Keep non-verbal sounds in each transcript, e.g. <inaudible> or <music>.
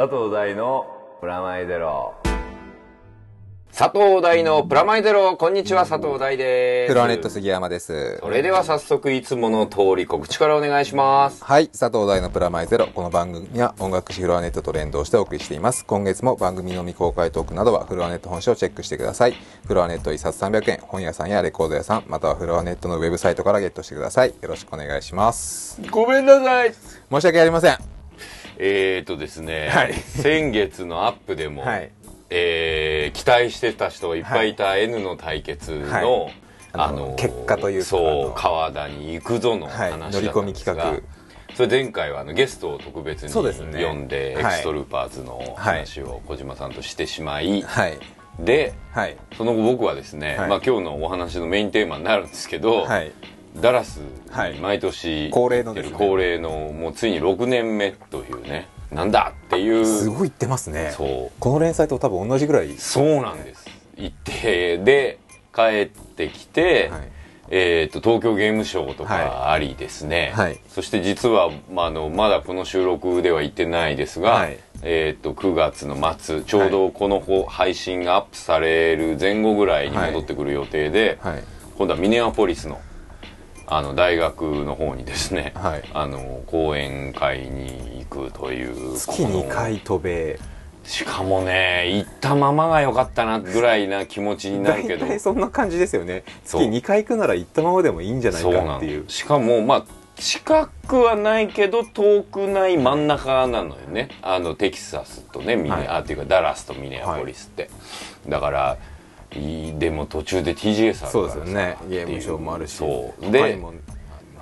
佐藤大のプラマイゼロ。佐藤大のプラマイゼロ、こんにちは、佐藤大です。フロアネット杉山です。それでは早速いつもの通り告知からお願いします。はい、佐藤大のプラマイゼロ。この番組は音楽誌フロアネットと連動してお送りしています。今月も番組の未公開トークなどはフロアネット本誌をチェックしてください。フロアネット1冊300円、本屋さんやレコード屋さん、またはフロアネットのウェブサイトからゲットしてください。よろしくお願いします。ごめんなさい。申し訳ありません。えーとですね、はい先月のアップでも、はい。えー期待してた人がいっぱいいた N の対決の、はいあの結果というかあそうの川田に行くぞの話だったんですが、はい乗り込み企画それ前回はあのゲストを特別に呼んで、はいエクストルーパーズの話を小島さんとしてしまい、はい。ではい。その後僕はですね、はいまあ、今日のお話のメインテーマになるんですけど、はい。ダラス毎年恒例の恒例のもうついに6年目というねなんだっていう。すごい言ってますね。そう。この連載と多分同じぐらい。そうなんです。行ってで帰ってきて、はい。えー、と東京ゲームショウとかありですね、はい。そして実は、まあ、あのまだこの収録では行ってないですが、はい。えー、と9月の末ちょうどこのほ配信がアップされる前後ぐらいに戻ってくる予定で、はい。今度はミネアポリスのあの大学の方にですね、はい。あの講演会に行くという月2回渡米。しかもね行ったままが良かったなぐらいな気持ちになるけ大ど体そんな感じですよね。月そう。2回行くなら行ったままでもいいんじゃないかっていう。しかもまあ近くはないけど遠くない真ん中なのよね。あのテキサスとねミネ、はい。あっていうかダラスとミネアポリスって、だからいいでも途中で TGS あるそうからさですよね。ゲームショーもあるし。そう他で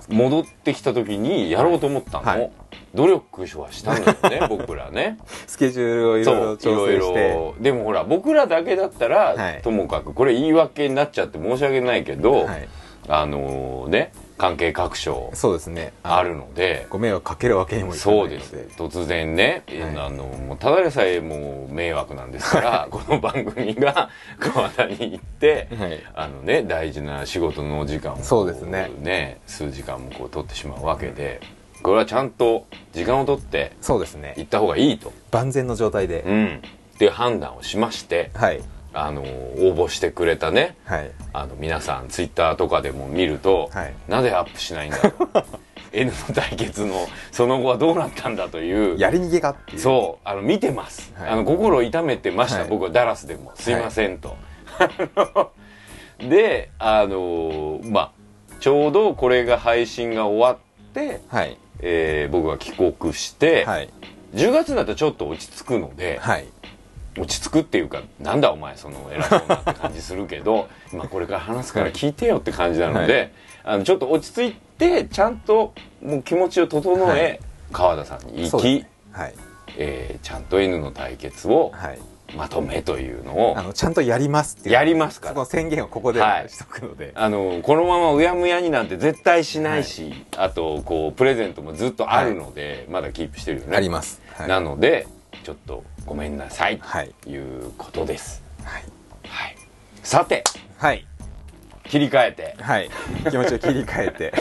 戻ってきた時にやろうと思ったの、はい努力はしたのよね <laughs> 僕らねスケジュールをいろいろ調整して。でもほら僕らだけだったら、はいともかくこれ言い訳になっちゃって申し訳ないけど、はい。あのね関係各所そうですね。あるのでご迷惑かけるわけにもいかないので。そうです突然ね、はいあのもうただでさえもう迷惑なんですからこの番組が川田に行って、はいあのね大事な仕事のお時間をこそうですねね数時間もこう取ってしまうわけで、これはちゃんと時間を取ってそうですね行。った方がいいと、万全の状態で。うん、っていう判断をしましてはい。あの応募してくれたねはい。あの皆さんツイッターとかでも見ると、はいなぜアップしないんだろう <laughs> N の対決のその後はどうなったんだというやり逃げがっていう。そうあの見てます、はいあの心痛めてました、はい僕はダラスでもすいませんと、<laughs> であのまあちょうどこれが配信が終わって、はい。えー僕が帰国して、はい。10月になったらちょっと落ち着くので、はい。落ち着くっていうかなんだお前その偉そうなって感じするけど <laughs> まあこれから話すから聞いてよって感じなので、あのちょっと落ち着いてちゃんともう気持ちを整え、はい川田さんに行き。はい。えーちゃんと N の対決をはい。まとめというのをあの、ちゃんとやりますっていう。やりますからその宣言をここではいしとくので。あのこのままうやむやになんて絶対しないし、あとこうプレゼントもずっとあるので、まだキープしてるよねあります。はい。なのでちょっとごめんなさい。はい。うことです、はい。はい、さて。はい。切り替えて。はい。気持ちを切り替えて。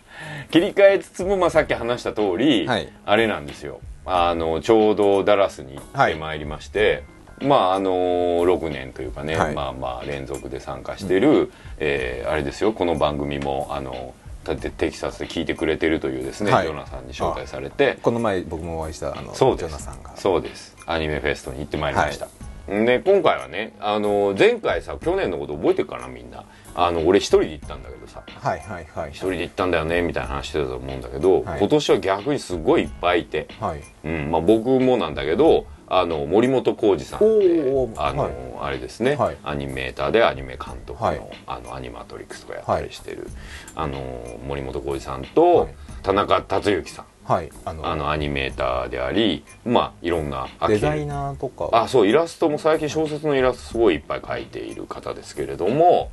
<laughs> 切り替えつつも、まあ、さっき話した通り、はい。あれなんですよ。あのちょうどダラスに行ってまいりまして、まああの6年というかね、はい。まあまあ連続で参加している、えーあれですよ。この番組もあのテキサスで聞いてくれてるというですね、はい。ジョナサンに紹介されて。この前僕もお会いした、あの、ジョナさんが。そうです。アニメフェストに行ってまいりました、で今回はねあの前回さ去年のこと覚えてるかなみんな。あの俺一人で行ったんだけどさ。はいはいはい。一。人で行ったんだよねみたいな話してたと思うんだけど、はい。今年は逆にすごいいっぱいいて、はい。うんまあ、僕もなんだけどあの森本浩二さんってあの、はい。あれですね、はい。アニメーターでアニメ監督の,、はい。あのアニマトリックスとかやったりしてる、あの森本浩二さんと、はい。田中達之さん。はい。あの、あのアニメーターでありまあいろんなデザイナーとか。あそうイラストも最近小説のイラストすごいいっぱい描いている方ですけれども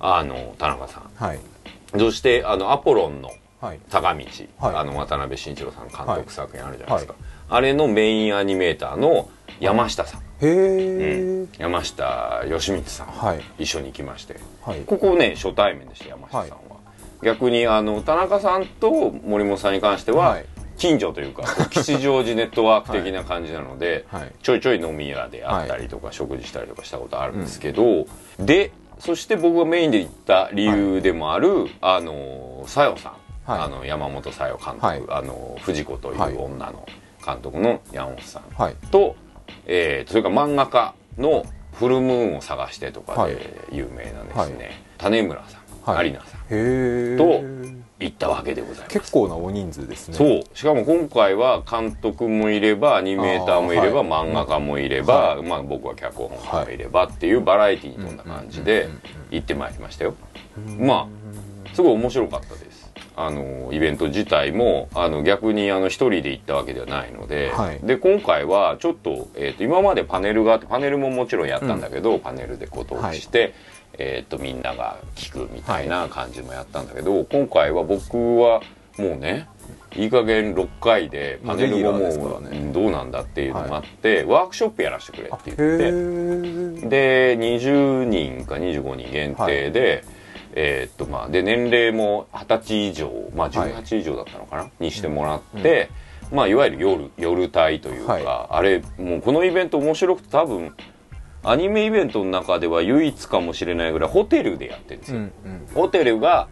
あの田中さん。はい。そしてあのアポロンのはい。坂道、はい。あの渡辺慎一郎さん監督作品あるじゃないですか、あれのメインアニメーターの山下さん、へえ、山下義光さん、はい。一緒に行きまして。はい。ここね初対面でした山下さんは、逆にあの田中さんと森本さんに関しては、はい。近所というか吉祥寺ネットワーク的な感じなので、<laughs> はい。ちょいちょい飲み屋であったりとか、食事したりとかしたことあるんですけど、でそして僕がメインで行った理由でもある、あのさよさん、はい。あの山本さよ監督、はい。あの藤子といはい。う女の監督の山本さんはい。と、えーそれから漫画家のフルムーンを探してとかはい。で有名なですね、はい。種村さん、はい。有奈さんと行ったわけでございます。結構な大人数ですね。そう。しかも今回は監督もいればアニメーターもいれば、はい。漫画家もいれば、はまあ、僕は脚本家もいればっていうバラエティーに富んだ感じで行ってまいりましたよ。まあすごい面白かったですあのイベント自体もあの逆にあの一人で行ったわけではないので、はい。で今回はちょっと,、えー、と今までパネルがあってパネルももちろんやったんだけど、パネルでこう投資して、えー、とみんなが聞くみたいな感じもやったんだけど、今回は僕はもうねいい加減6回でパネルももうどうなんだっていうのもあって、ワークショップやらせてくれってへ言って。えで20人か25人限定で、えーっとまあで年齢も20歳以上まあはい。18以上だったのかな、にしてもらって、まあいわゆる夜夜帯というか、はい。あれもうこのイベント面白くて多分アニメイベントの中では唯一かもしれないぐらいホテルでやってるんですよ、うんうん。ホテルが、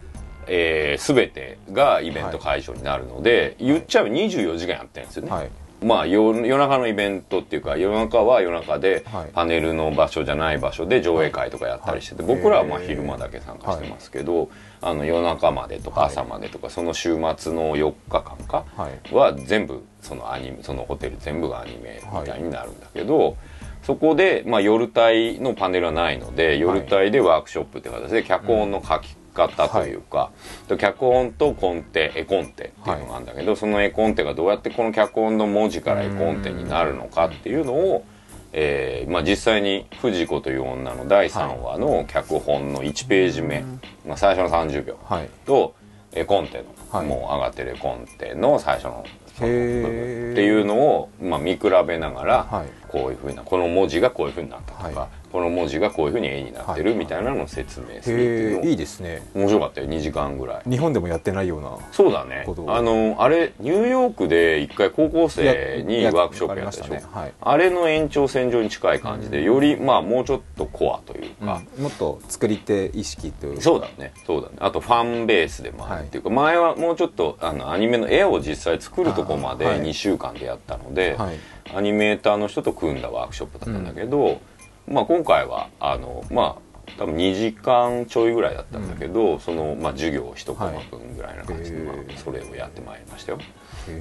えー、全てがイベント会場になるので、言っちゃえば24時間やってるんですよね、はいまあ夜夜中のイベントっていうか夜中は夜中ではい。パネルの場所じゃない場所で上映会とかやったりしてて、はい。僕らはまあ昼間だけ参加してますけど、あの夜中までとかはい。朝までとかその週末の4日間かはい。は全部そのアニメそのホテル全部がアニメみたいになるんだけど、そこで、まあ、夜帯のパネルはないので夜帯でワークショップって形で脚本の書き方というか、と脚本とコンテ絵コンテっていうのがあるんだけど、その絵コンテがどうやってこの脚本の文字から絵コンテになるのかっていうのを、えーまあ、実際に「藤子という女」の第3話の脚本の1ページ目、まあ、最初の30秒はい。と絵コンテの、はいもう上がってる絵コンテの最初のその部分っていうのを、まあ、見比べながら、はい。こういうふうなこの文字がこういうふうになったとか、はいこの文字がこういうふうに絵になってるはい。みたいなのを説明するいいいですね。面白かったよ2時間ぐらい。日本でもやってないようなそうだね。あのあれニューヨークで一回高校生にやワークショップやったでしょ、ね。はい。あれの延長線上に近い感じでよりまあもうちょっとコアというか、うん。もっと作り手意識というか。そうだね。そうだね。あとファンベースでもあるっていうか、前はもうちょっとあのアニメの絵を実際作るとこまであーはい。2週間でやったので、はい。アニメーターの人と組んだワークショップだったんだけど、まあ、今回はあのまあ多分2時間ちょいぐらいだったんだけど、その、まあ、授業を1コマ分ぐらいな感じで、はい。まあそれをやってまいりましたよ。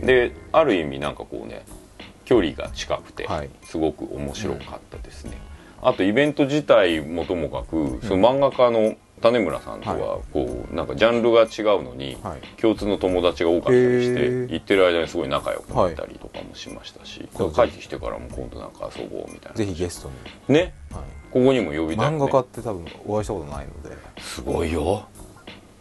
である意味なんかこうね距離が近くてはい。すごく面白かったですね、あとイベント自体もともかくその漫画家の種村さんとはこうなんかジャンルが違うのにはい。共通の友達が多かったりして行ってる間にすごい仲良くなったりとかもしましたし、帰ってきてからも今度なんか遊ぼうみたいなぜひゲストに、ね。はい。ここにも呼びたい、ね、漫画家って多分お会いしたことないので。すごいよ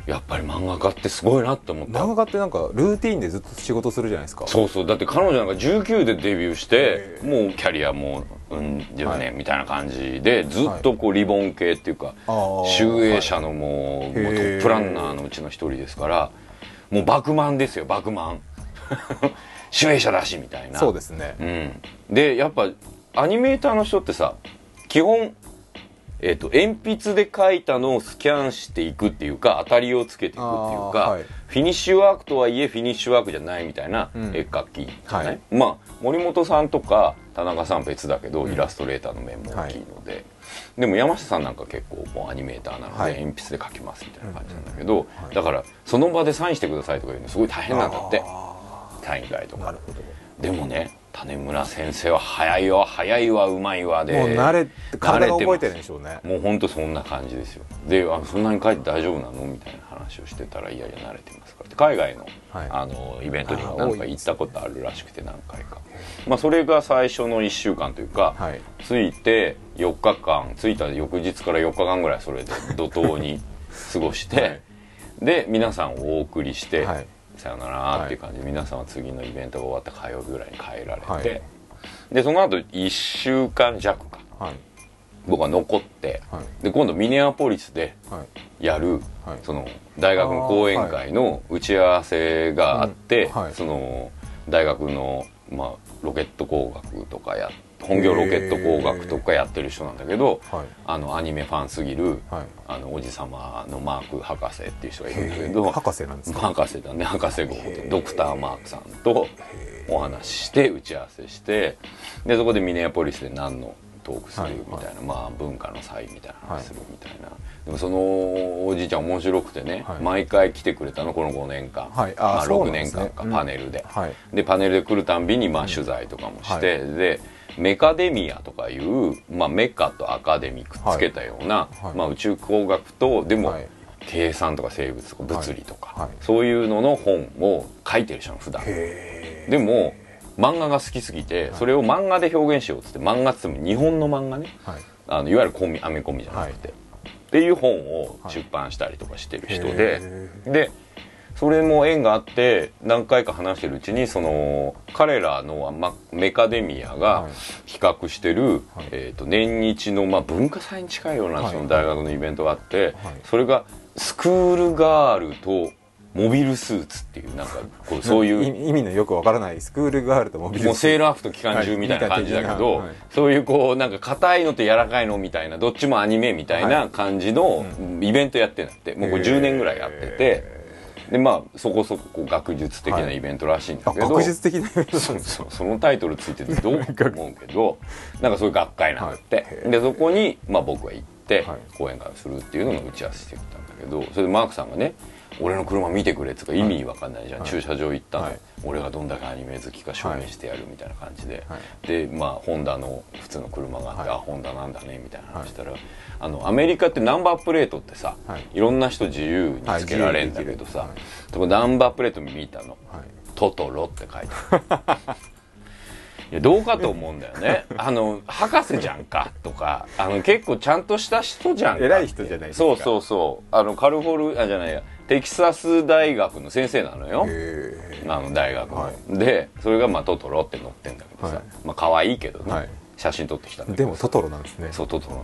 やっぱり漫画家ってすごいなって思った。漫画家ってなんかルーティンでずっと仕事するじゃないですか。そうそう。だって彼女なんか19でデビューしてへもうキャリアもううん10は年みたいな感じでずっとこうリボン系っていうか集英社のもう,、はいもうトップランナーのうちの一人ですからもうバクマンですよバクマン集英社だしみたいな。そうですね。うん、でやっぱアニメーターの人ってさ基本、えっと鉛筆で描いたのをスキャンしていくっていうか当たりをつけていくっていうか、はい。フィニッシュワークとはいえフィニッシュワークじゃないみたいなうん。絵描きじゃない、はい。まあ森本さんとか田中さん別だけど、イラストレーターの面も大きいので、でも山下さんなんか結構もうアニメーターなので、はい。鉛筆で描きますみたいな感じなんだけど、はい。だからその場でサインしてくださいとかいうのすごい大変なんだって。あサイン会とか。でもね種村先生は早いわ早いわうまいわで。もう慣れて体が覚えてるんでしょうね。もうほんとそんな感じですよ。であそんなに書いて大丈夫なの？みたいな話をしてたらいやいや慣れてますか？ら海外の,、はい。あのイベントにもあー何か行ったことあるらしくて何回か。まあそれが最初の1週間というか、はい。着いて4日間着いた翌日から4日間ぐらいそれで怒涛に過ごして、<laughs> はい。で皆さんをお送りして、はいさよならっていう感じで、皆さんは次のイベントが終わった火曜日ぐらいに帰られて、はい。でその後1週間弱か。はい。僕は残って、はい。で今度ミネアポリスではい。やる、はい。その大学の講演会の打ち合わせがあって、その大学の、まあ、ロケット工学とかや本業ロケット工学とかやってる人なんだけど、はい。あのアニメファンすぎる、はい。あのおじさまのマーク博士っていう人がいるんだけど博士なんですか？博士だね。博士号でドクター・マークさんとお話しして打ち合わせしてでそこでミネアポリスで何のトークするはいみたいな、まあ文化の際みたいな話するみたいな、でもそのおじいちゃん面白くてね、はい。毎回来てくれたのこの5年間、はい。あまあ、6そうなんですね。年間か、うん。パネルで、はい。でパネルで来るたんびにまあ取材とかもして、でメカデミアとかいう、まあ、メカとアカデミくっつけたような、はい。はい。まあ、宇宙工学とでも、はい。計算とか生物とか物理とか、そういうのの本を書いてる人なの普段。へでも漫画が好きすぎて、それを漫画で表現しようっつって漫画っつっても日本の漫画ねはい。あのいわゆるコミアメコミじゃなくて、っていう本を出版したりとかしてる人で、へでそれも縁があって何回か話してるうちにその彼らの、ま、メカデミアがはい。企画してる、はい。えー、と年日の、まあ、文化祭に近いようなはい。その大学のイベントがあって、はい。それがスクールガールとモビルスーツっていうなんかこうそういう意味のよくわからないスクールガールとモビルもうセールラー服と機関銃みたいな感じだけはい。ど、そういうこうなんか硬いのと柔らかいのみたいなどっちもアニメみたいな感じのイベントやってんだって。もうこれ10年ぐらいやっててでまあそこそこ学術的なイベントらしいんだあけど、学術的なイベント。そうそうそのタイトルついててどうか <laughs> 思う？けどなんかそういう学会なんだって、はい。でそこに、まあ、僕は行ってはい。講演会をするっていうのの打ち合わせしてきたんだけどそれでマークさんがね俺の車見てくれっつうか意味わかんないじゃん、はい。駐車場行ったの、はい。俺がどんだけアニメ好きか証明してやるみたいな感じで、はい。でまあホンダの普通の車があって、はい。あホンダなんだねみたいな話したら、あのアメリカってナンバープレートってさ、はい。い、ろんな人自由につけられるんだけどさ、ナンバープレート見たの。はい「トトロ」って書いてある。<laughs> いやどうかと思うんだよね。<laughs> あの博士じゃんかとかあの結構ちゃんとした人じゃんか偉い人じゃないですか。そうそうそう。あのカルフォルあじゃないやテキサス大学の先生なのよ。へあの大学の、はでそれがまあトトロって載ってんだけどさ、はい。まあ可愛いけどね、はい。写真撮ってきたでもトトロなんですね。そうトトロな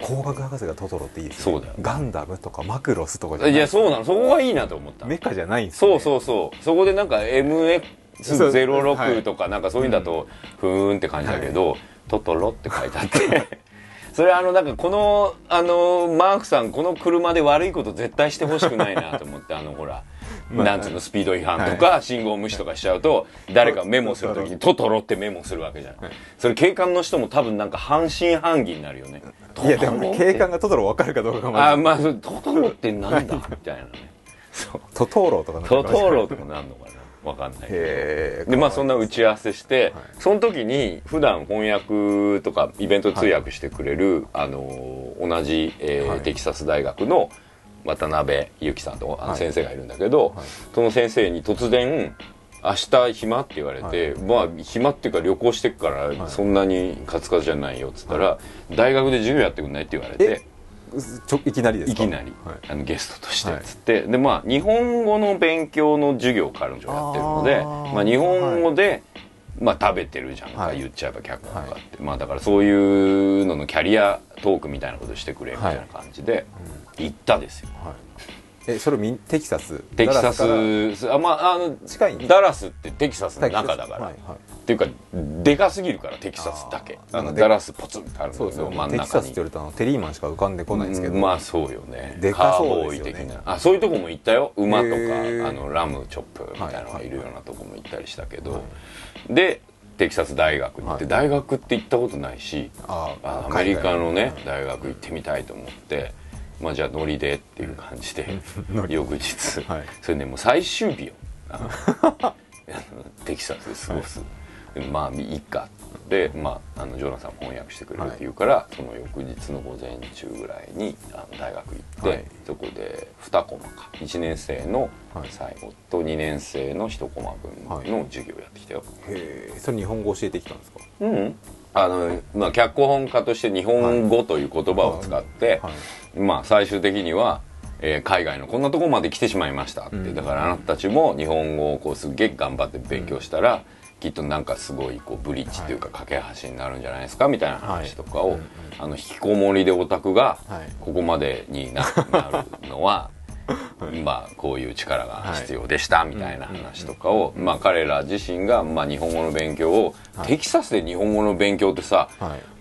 工学博士がトトロっていいですね。そうだよ。ガンダムとかマクロスとかじゃない。のいやそうなの。そこがいいなと思ったの。メカじゃないんですね。そうそうそう。そこでなんか MX06 とかなんかそういうんだとふーんって感じだけど、トトロって書いてあってそれあのなんかこのあのマークさんこの車で悪いこと絶対してほしくないなと思ってあのほら、<laughs> まあなんつうのスピード違反とか、信号無視とかしちゃうと誰かメモするときに「トトロ」ってメモするわけじゃん、それ警官の人も多分なんか半信半疑になるよね。いやでも警官がトトロ分かるかどうかがまずあまあトトロってなんだ？みたいなね。そう。トトーロとかなんかトトロとかなんのかなわかんないでまあそんな打ち合わせして、はい。その時に普段翻訳とかイベント通訳してくれる、あの同じ、えーはい。テキサス大学の渡辺由紀さんとあのはい。先生がいるんだけど、はい。その先生に突然「明日暇?」って言われて、まあ暇っていうか旅行してくからそんなにカツカツじゃないよっつったら、大学で授業やってくんないって言われていきなりですか？いきなり、はい。あのゲストとしてっつって、でまあ日本語の勉強の授業を彼女やってるのでまあ、日本語で、まあ、食べてるじゃんか、はい。言っちゃえば脚本家って、まあだからそういうののキャリアトークみたいなことしてくれみたいな感じで行ったですよ、はいえそれみんテキサス？テキサススあまああの近い？んですダラスってテキサスの中だから、はいはい。っていうかでかすぎるからテキサスだけ。あのダラスポツンってあるんですよ。ど真ん中に。テキサスって言われたのテリーマンしか浮かんでこないんですけど、まあそうよね。でかそうですよね。あそういうとこも行ったよ。馬とかあのラムチョップみたいなのがいるようなとこも行ったりしたけど、でテキサス大学に行って、はい。大学って行ったことないしああアメリカのね大学行ってみたいと思って、まあじゃあノリでっていう感じで翌日、はい。それねもう最終日よ。<laughs> テキサスで過ごす、でまあいいかで、まあ、あのジョナサンも翻訳してくれるって言うから、その翌日の午前中ぐらいにあの大学行って、はい。そこで2コマか。1年生のはい。最後と2年生の1コマ分の授業をやってきたよ、へえそれ日本語教えてきたんですか？うんあのまあ、脚本家として日本語という言葉を使って、はい。まあ、最終的には、えー海外のこんなとこまで来てしまいましたって、うん。だからあなたたちも日本語をこうすっげえ頑張って勉強したら、きっとなんかすごいこうブリッジっていうか架け橋になるんじゃないですかみたいな話とかを、はい。あの引きこもりでオタクがはい。ここまでにな <laughs> なるのはまあこういう力が必要でしたみたいな話とかを、まあ彼ら自身が、まあ、日本語の勉強を、テキサスで日本語の勉強ってさ、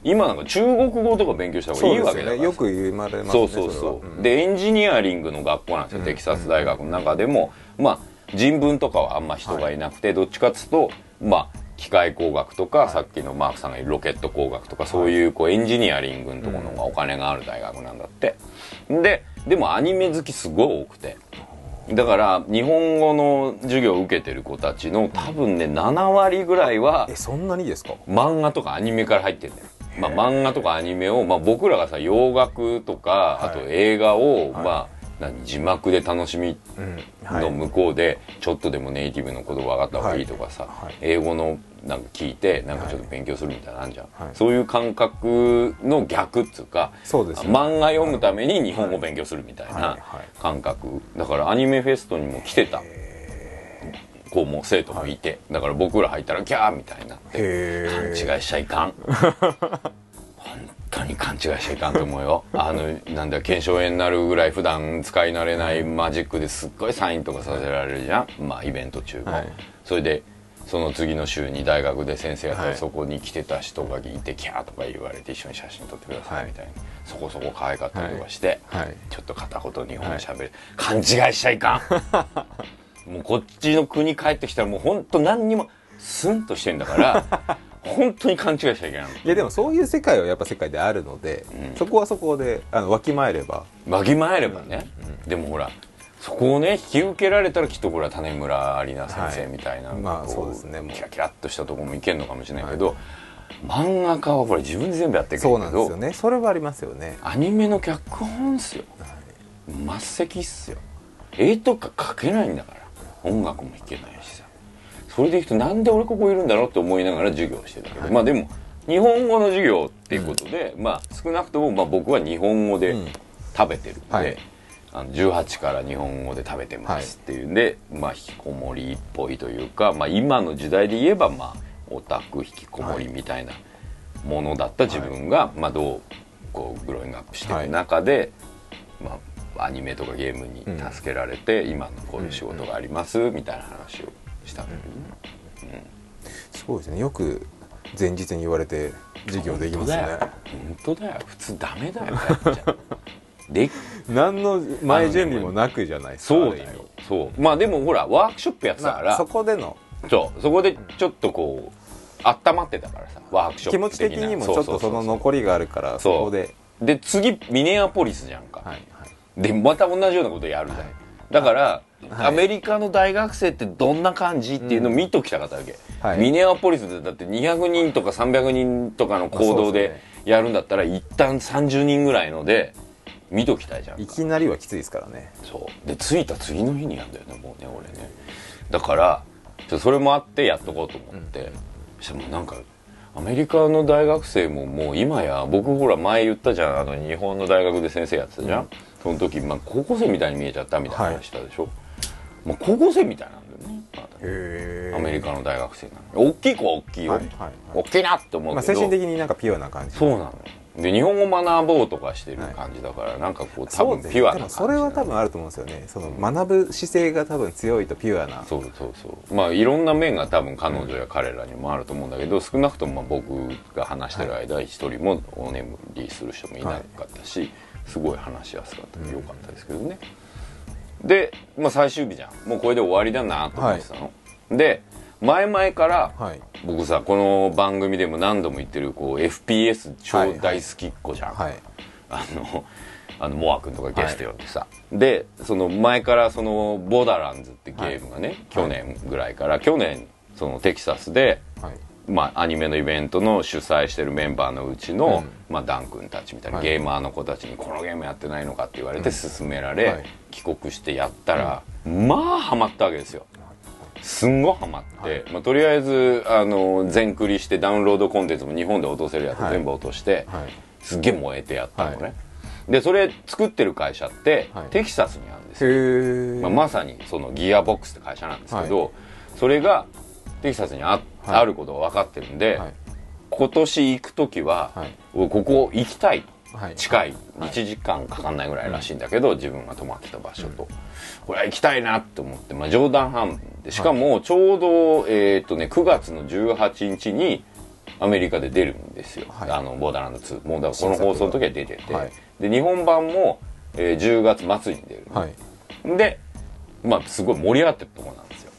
今なんか中国語とか勉強した方がいいわけだから、よく言われますねそうそうそう。でエンジニアリングの学校なんですよ、テキサス大学の中でも、まあ人文とかはあんま人がいなくて、どっちかっつうとまあ機械工学とか、さっきのマークさんが言うロケット工学とか、そういうこうエンジニアリングのところの方がお金がある大学なんだって。で、でもアニメ好きすごい多くて。だから日本語の授業を受けてる子たちの多分ね7割ぐらいはえそんなにですか？漫画とかアニメから入ってんだよ、まあ、漫画とかアニメを、まあ、僕らがさ洋楽とか、あと映画を、まあ何字幕で楽しみの向こうでちょっとでもネイティブの言葉分かった方がいいとかさ、英語のなんか聞いてなんかちょっと勉強するみたいなのあんじゃん、そういう感覚の逆っつうかそうです、ね、漫画読むために日本語勉強するみたいな感覚。だからアニメフェストにも来てた子も生徒もいて、だから僕ら入ったらキャーみたいになって勘違いしちゃいかん。<laughs> 本当に勘違いしちゃいかんと思うよ。あのなんだ腱鞘炎になるぐらい普段使い慣れないマジックですっごいサインとかさせられるじゃん。まあイベント中も、はい、それでその次の週に大学で先生やったらそこに来てた人がいてキャーとか言われて一緒に写真撮ってくださいみたいな、そこそこ可愛かったりとかして、ちょっと片言日本語喋る、勘違いしちゃいかん。<laughs> もうこっちの国帰ってきたらもう本当何にもスンとしてんだから <laughs> 本当に勘違いしちゃいけないいやでもそういう世界はやっぱ世界であるので、うん、そこはそこであのわきまえれば。わきまえればね、うん、でもほらそこをね引き受けられたらきっとこれは種村有奈先生みたいな、はい、まあそうですね。キラキラっとしたところもいけるのかもしれないけど、はい。漫画家はこれ自分で全部やってるけどそうなんですよね。それはありますよね。アニメの脚本っすよ、はい、末席っすよ。絵とか描けないんだから。音楽も弾けないしさ。それでいくとなんで俺ここいるんだろうって思いながら授業してたけど、はい、まあでも日本語の授業っていうことで、うん、まあ少なくともまあ僕は日本語で食べてるんで、うんはい、あの18から日本語で食べてますっていうんで、はい、まあ引きこもりっぽいというか、まあ、今の時代で言えばまあオタク引きこもりみたいなものだった自分が、まあ、どうこうグローイングアップしていく中で、まあ、アニメとかゲームに助けられて、今のこういう仕事がありますみたいな話をしたんだけどね、そうですね。よく前日に言われて授業できますね。本当だよ。普通ダメだよで何の前準備もなくじゃないですかそうだよ。そう。まあでもほらワークショップやってたから、まあ、そこでの。そう。そこでちょっとこう温まってたからさワークショップ気持ち的にもちょっとその残りがあるからそこで。で次ミネアポリスじゃんか、はいはい、でまた同じようなことやるじゃん、はい、だから、アメリカの大学生ってどんな感じっていうのを見ときたかったわけ、はい、ミネアポリスでだって200人とか300人とかの行動でやるんだったら一旦30人ぐらいので見ときたいじゃんいきなりはきついですからね。そう。で着いた次の日にやんだよねもうね俺ね。だからそれもあってやっとこうと思って、うん、そしたらもうなんかアメリカの大学生ももう今や僕ほら前言ったじゃん。あの日本の大学で先生やってたじゃん、うん、その時、まあ、高校生みたいに見えちゃったみたいな話したでしょ、はいまあ、高校生みたいなんだよね。アメリカの大学生なの。大きい子は大きいよ、はいはいはい、大きいなって思うけど、まあ、精神的になんかピュアな感じ。そうなので日本語学ぼうとかしてる感じだから、はい、なんかこう多分ピュアな感じそれは多分あると思うんですよね。その学ぶ姿勢が多分強いとピュアな。そうそうそうまあいろんな面が多分彼女や彼らにもあると思うんだけど、少なくともまあ僕が話してる間一人もお眠りする人もいなかったし、はい、すごい話しやすかった。よかったですけどね、で、まあ、最終日じゃん。もうこれで終わりだなと思ってたの、はい、で前々から、はい、僕さこの番組でも何度も言ってるこう FPS 超大好きっ子じゃん、はいはい、あのあのモア君とかゲスト呼んでさ、はい、でその前からその「ボーダーランズ」ってゲームがね、去年ぐらいから去年そのテキサスで、まあ、アニメのイベントの主催してるメンバーのうちの、うん、まあ、ダン君たちみたいなゲーマーの子たちに「このゲームやってないのか?」って言われて勧められ、帰国してやったら、まあハマったわけですよすんごいハマって、はい、まあ、とりあえずあの全クリしてダウンロードコンテンツも日本で落とせるやつ全部落として、はい、すっげえ燃えてやったのね、はい、でそれ作ってる会社って、テキサスにあるんですよ、まあ、まさにそのギアボックスって会社なんですけど、それがテキサスにあ,、あることが分かってるんで、今年行く時は、ここ行きたい。と。はい。近い。はい1時間かかんないぐらいらしいんだけど、自分が泊まってた場所と、これは行きたいなって思って、まあ、冗談半分で。しかもちょうど、えっ、とね9月の18日にアメリカで出るんですよ、はい。あのボーダーランド2もうだからこの放送の時は出てて、はい。で日本版も、えー10月末に出る、はい。でまあすごい盛り上がってるところなんですよ。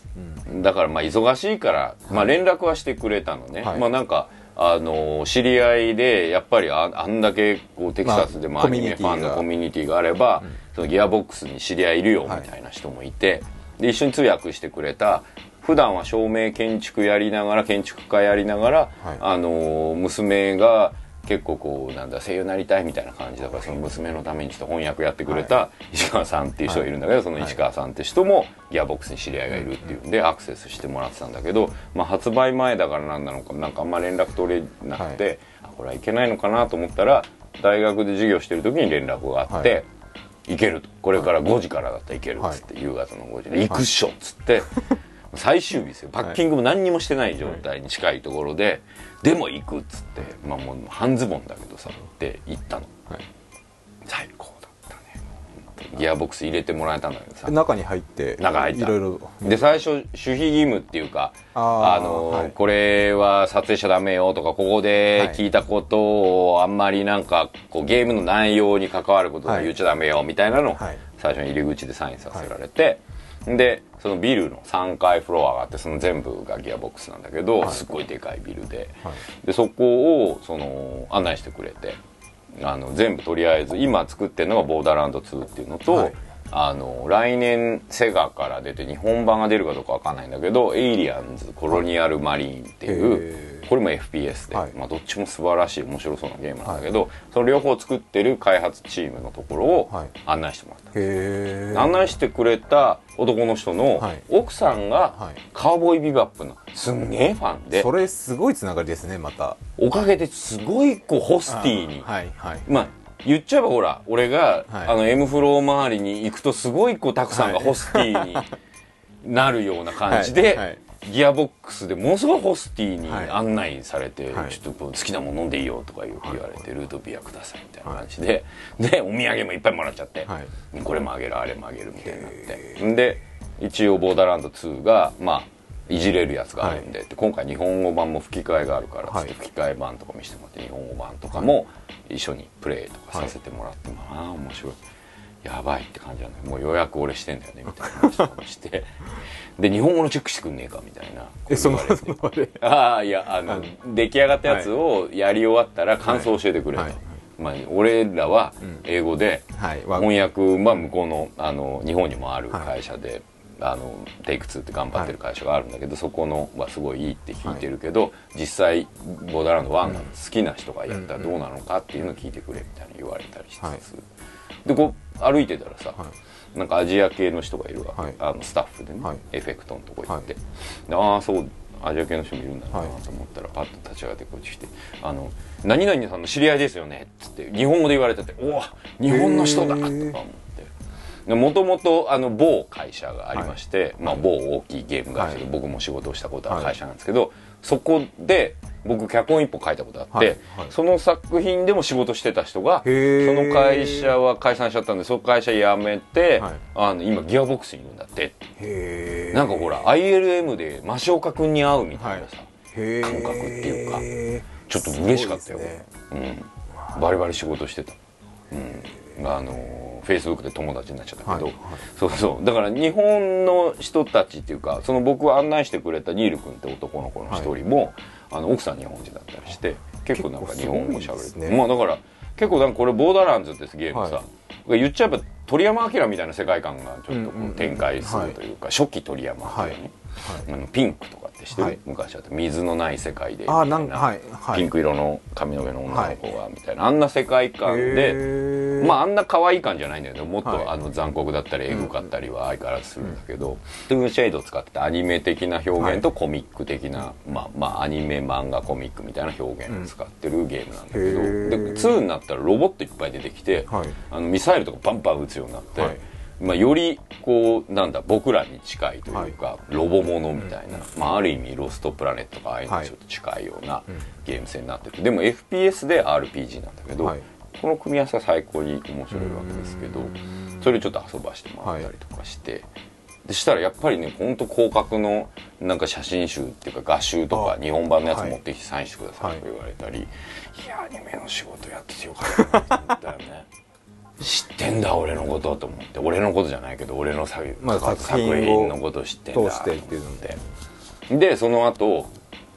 だからまあ忙しいから、まあ連絡はしてくれたのね、はい。まあなんかあの知り合いでやっぱりああんだけこうテキサスでもまあアニメファンのココミュニティがあれば、そのギアボックスに知り合いいるよみたいな人もいて、で一緒に通訳してくれた普段は照明建築やりながら建築家やりながら、はい。あの娘が結構こうなんだ声優になりたいみたいな感じだからその娘のためにちょっと翻訳やってくれた石川さんっていう人がいるんだけど、その石川さんって人もギアボックスに知り合いがいるっていうんでアクセスしてもらってたんだけど、まあ、発売前だからなんなのかなんかあんま連絡取れなくて、あこれはいけないのかなと思ったら大学で授業してる時に連絡があって。はい。行けると。これから5時からだったら行けるっつって、夕方の5時で。行くっしょっつって、<laughs> 最終日ですよ。パッキングも何にもしてない状態に近いところで、でも行くっつって、まあもう半ズボンだけどさって行ったの。はい。最高だったね。ギアボックス入れてもらえたんだけどさ。中に入って中入った。いろいろで最初守秘義務っていうかあーの、はい。これは撮影しちゃダメよとかここで聞いたことをあんまりなんかこうゲームの内容に関わることを言っちゃダメよみたいなのをはい。最初に入り口でサインさせられて、でそのビルの3階フロアがあってその全部がギアボックスなんだけど、すっごいでかいビルで,、はい。でそこをその案内してくれてあの全部とりあえず今作ってるのがボーダーランド2っていうのと、はいあの来年セガから出て日本版が出るかどうかわかんないんだけど「エイリアンズコロニアルマリーン」っていうこれも FPS で、はい。まあ、どっちも素晴らしい面白そうなゲームなんだけど、その両方作ってる開発チームのところをはい。案内してもらった、案内してくれた男の人のはい。奥さんがはい。カウボーイビバップのすんげえファンでそれすごいつながりですねまた。おかげですごいこうホスティーにはいはい。まあ言っちゃえばほら俺が、はい。あの M フロー周りに行くとすごいこうたくさんがはい。ホスティーになるような感じで、はい。はい。ギアボックスでものすごいホスティーにはい。案内されて、はい。ちょっと好きなもの飲んでいいよとか言われて、ルートビアくださいみたいな感じで、でお土産もいっぱいもらっちゃって、はい。これもあげるあれもあげるみたいになって。んで一応ボーダーランド2がまあいじれるやつがあるんで、で今回日本語版も吹き替えがあるからつはい。吹き替え版とか見せてもらって日本語版とかも一緒にプレイとかさせてもらって、まあ面白い。やばいって感じなんだよもう予約俺してんだよねみたいな話とかもして。で日本語のチェックしてくんねえかみたいなえそので。ああいやあの、はい。出来上がったやつをやり終わったら感想を教えてくれと、はい。はいまあ、俺らは英語で翻訳は向こうのあの日本にもある会社で、あのテイク2って頑張ってる会社があるんだけど、そこのはすごいいいって聞いてるけど、実際ボーダーランド1が好きな人がやったらどうなのかっていうのを聞いてくれみたいに言われたりしつつ、はい。でこう歩いてたらさ、はなんかアジア系の人がいるわけ、はい。あのスタッフでね、はい。エフェクトのとこ行って、ああそうアジア系の人もいるんだなはいと思ったら、パッと立ち上がってこっち来て「あの何々さんの知り合いですよね」っつって日本語で言われてて「おお日本の人だ!」とか思。もともとあの某会社がありまして、まあ、某大きいゲーム会社ではい。僕も仕事をしたことある会社なんですけど、そこで僕脚本一本書いたことあって、その作品でも仕事してた人がその会社は解散しちゃったんでその会社辞めて、はい。あの今ギアボックスにいるんだって。へえなんかほら ILM で増岡君に会うみたいなさ、感覚っていうかちょっと嬉しかったよ、うん、バリバリ仕事してた、うん、あのフェイスブックで友達になっちゃったけど、はいはい。そうそう。だから日本の人たちっていうかその僕を案内してくれたニール君って男の子の一人も、あの奥さん日本人だったりして結構なんか日本語喋れて、ね。まあだから結構なんかこれボーダーランズってゲームさ、は言っちゃえば鳥山明みたい。な世界観がちょっと展開するというか、初期鳥山明ね、あのピンクとかってしてる、はい。昔あった水のない世界でみたいあなはいはい。ピンク色の髪の毛の女の子がみたいな、あんな世界観へでー。まああんな可愛い感じじゃないんだけどもっと、はい。あの残酷だったりエグかったりは相変わらずするんだけど、トゥーンシェイドを使っててアニメ的な表現とコミック的な、まあまあアニメ漫画コミックみたいな表現を使ってるゲームなんだけど、で2になったらロボットいっぱい出てきて、はい。あのミサイルとかバンバン撃つようになって、はいまあ、よりこうなんだ僕らに近いというか、ロボものみたいな、まあ、ある意味ロストプラネットとかああいうのにちょっと近いようなゲーム性になっててでも FPS で RPG なんだけど、はい。この組み合わせが最高に面白いわけですけどそれをちょっと遊ばしてもらったりとかして、はい、でしたらやっぱりねほんと広角のなんか写真集っていうか画集とか日本版のやつ持ってきてサインしてくださいとか言われたり、はい、いやアニメの仕事やっててよかったなと思ったよね知ってんだ俺のことと思って。俺のことじゃないけど俺の作,、まあ、作品のこと知ってんだと思ってでその後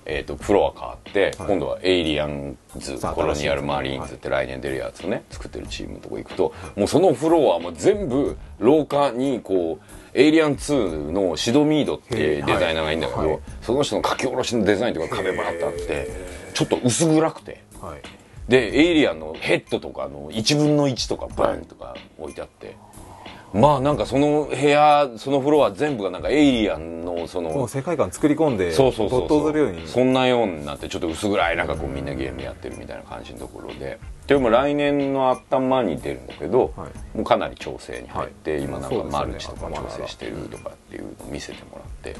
えーと、フロア変わって、はい、今度はエイリアンズコロニアルマリーンズって来年出るやつをね作ってるチームのとこ行くともうそのフロアも全部廊下にこうエイリアン2のシドミードってデザイナーがいいんだけど、はい、その人の書き下ろしのデザインとか壁バーってあってちょっと薄暗くて、はい、でエイリアンのヘッドとかの1分の1とかバンとか置いてあって。まあなんかその部屋そのフロア全部がなんかエイリアンのその世界観作り込んでそうそうそうそう。するように。そんなようになってちょっと薄暗い中こうみんなゲームやってるみたいな感じのところで。でも来年の頭に出るんだけど、はい、もうかなり調整に入って、はい、今なんかマルチとか調整してるとかっていうのを見せてもらって。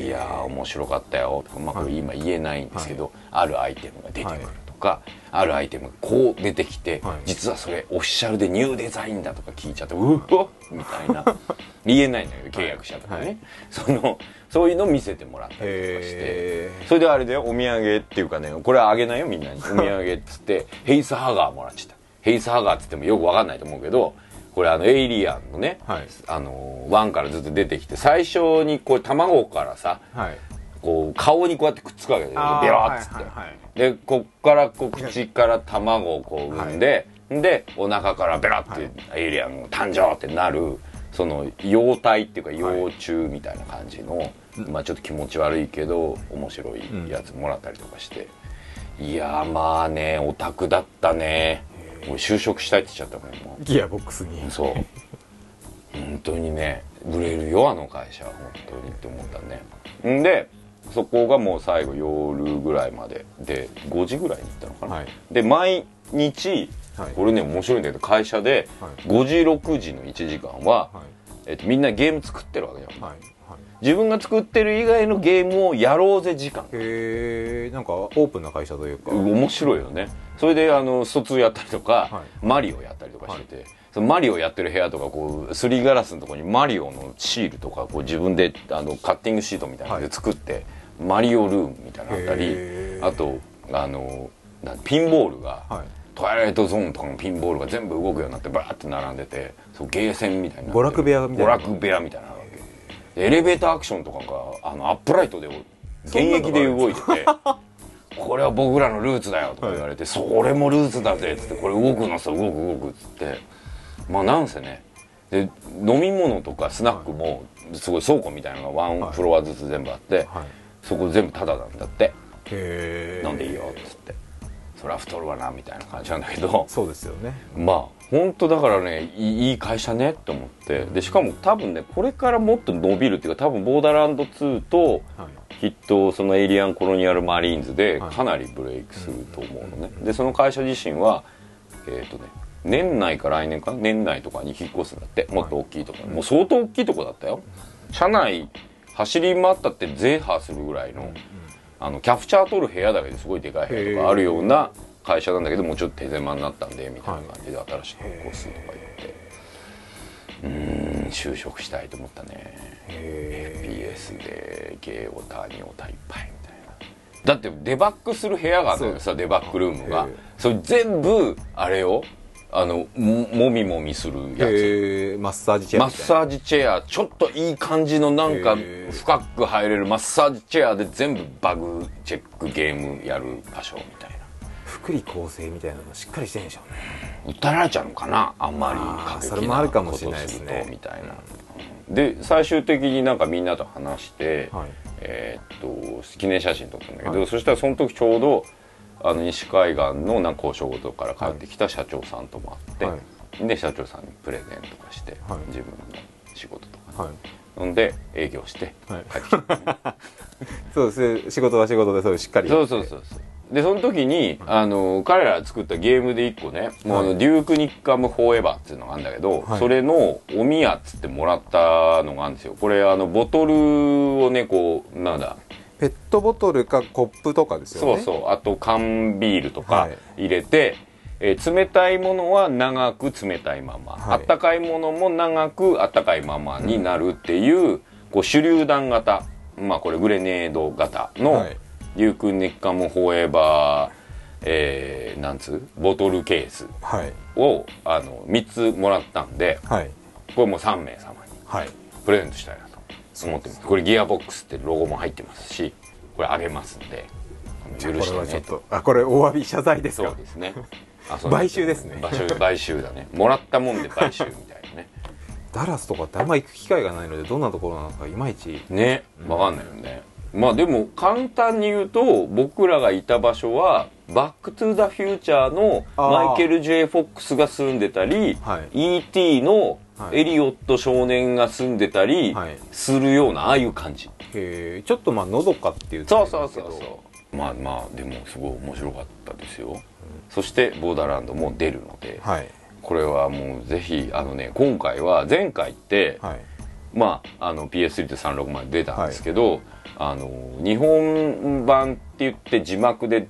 いやー面白かったよ。とか、まあ、これ今言えないんですけど、あるアイテムが出てくる。とかあるアイテムがこう出てきて、はい、実はそれオフィシャルでニューデザインだとか聞いちゃってうわみたいな。<laughs> 言えないんだけど契約者とかね、はい、そのそういうのを見せてもらったりとかして。それであれだよお土産っていうかねこれはあげないよみんなに。<laughs> お土産っつってヘイスハガーもらっちゃった。ヘイスハガーっつってもよく分かんないと思うけどこれあのエイリアンのね、はい、あのワンからずっと出てきて最初にこう卵からさ、はい、こう顔にこうやってくっつくわけでビローっつって、はいはいはい。でこっからこう口から卵をこう産んで、はい、でお腹からベラってエイリアンが誕生ってなるその幼体っていうか幼虫みたいな感じの、はい、まあちょっと気持ち悪いけど面白いやつもらったりとかして、うん、いやまあねオタクだったね。俺就職したいって言っちゃったもんもうギアボックスに。そう。本当にね売れるよあの会社は。本当にって思ったね。んでそこがもう最後夜ぐらいまでで5時ぐらいに行ったのかな、はい、で毎日、はい、これね面白いんだけど会社で5時6時の1時間は、はい、えっと、みんなゲーム作ってるわけじゃん、はい。自分が作ってる以外のゲームをやろうぜ時間。へえんかオープンな会社というか。面白いよね。それであの疎通やったりとか、はい、マリオやったりとかしてて、そのマリオやってる部屋とかこうすりガラスのところにマリオのシールとかこう自分であのカッティングシートみたいなので作って、マリオルームみたいなのあったりあとあのピンボールが、はい、トワイライトゾーンとかのピンボールが全部動くようになってバーって並んでてそうゲーセンみたいな。娯楽部屋みたいな。娯楽部屋みたいなわけ。エレベーターアクションとかがあのアップライトで現役で動いててこれは僕らのルーツだよとか言われて、はい、それもルーツだぜっつってこれ動くのさ動く動くっつって。まあなんせねで飲み物とかスナックもすごい倉庫みたいなのがワンフロアずつ全部あって、はいそこ全部タダなんだって。飲んでいいよっつって。そりゃ太るわなみたいな感じなんだけど。そうですよね。まあ本当だからねいい会社ねって思って。でしかも多分ねこれからもっと伸びるっていうか多分ボーダーランド2と、きっとそのエイリアンコロニアルマリーンズでかなりブレイクすると思うのね、でその会社自身はえっ、ー、とね年内か来年か年内とかに引っ越すんだって。もっと大きいとこ。ろ、もう相当大きいとこだったよ。社内走り回ったってゼーハーするぐらいの,、あのキャプチャー取る部屋だけですごいでかい部屋とかあるような会社なんだけどもうちょっと手狭になったんでみたいな感じで新しく引っ越すとか言って。うん就職したいと思ったね。FPS でゲーオタニオタいっぱいみたいな。だってデバッグする部屋があるのよさデバッグルームが。それ全部あれよあのもみもみするやつ。マッサージチェアマッサージチェアちょっといい感じのなんか深く入れるマッサージチェアで全部バグチェックゲームやる場所みたいな。福利厚生みたいなのしっかりしてんでしょうね。訴えられちゃうのかなあんまり過激なそれもあるかもしれないですね。みたいな、で最終的になんかみんなと話して、はい、えー、っと記念写真撮ったんだけど、はい、そしたらその時ちょうどあの西海岸のなんか交渉事から帰ってきた社長さんとも会って、はい、で社長さんにプレゼンとかして、はい、自分の仕事とか、はい、んで営業して帰ってきた、<laughs> そうです仕事は仕事でそれしっかりそうそうそうそう。でその時に、あの彼ら作ったゲームで1個ね、もうあのデュークニッカム・フォーエバーっていうのがあるんだけど、それのおみやっつってもらったのがあるんですよ。これあのボトルをねこうなんだペットボトルかコップとかですよね。そうそう。あと缶ビールとか入れて、はい、えー冷たいものは長く冷たいまま、はい。あったかいものも長くあったかいままになるっていう,、こう手榴弾型まあこれグレネード型の、はい。リューク・ネッカム・フォーエバー、えーなんつう？ボトルケースはい。をあの3つもらったんではい。これもう3名様にはい。プレゼントしたいなと思ってます。これギアボックスってロゴも入ってますしこれあげますんで許こしてね。れはちょっとあこれお詫び謝罪ですか？そうですね。あそう買収ですね。買収買収だね。もらったもんで買収みたいなね。ダラスとかってあんま行く機会がないのでどんなところなのかいまいち。ねわかんないよね、まあでも簡単に言うと僕らがいた場所はバックトゥザフュー。チャーのマイケル・ J・ フォックスが住んでたり、はい。E.T. のはいエリオット少年が住んでたりはい。するようなああいう感じ。へー。ちょっとまあのどかっていうそうそうそうそう。まあまあでもすごい面白かったですよ、そしてボーダーランドも出るので、はい。これはもうぜひあのね今回は前回って、はい。まあ、あの PS3 と36まで出たんですけど、あの日本版って言って字幕で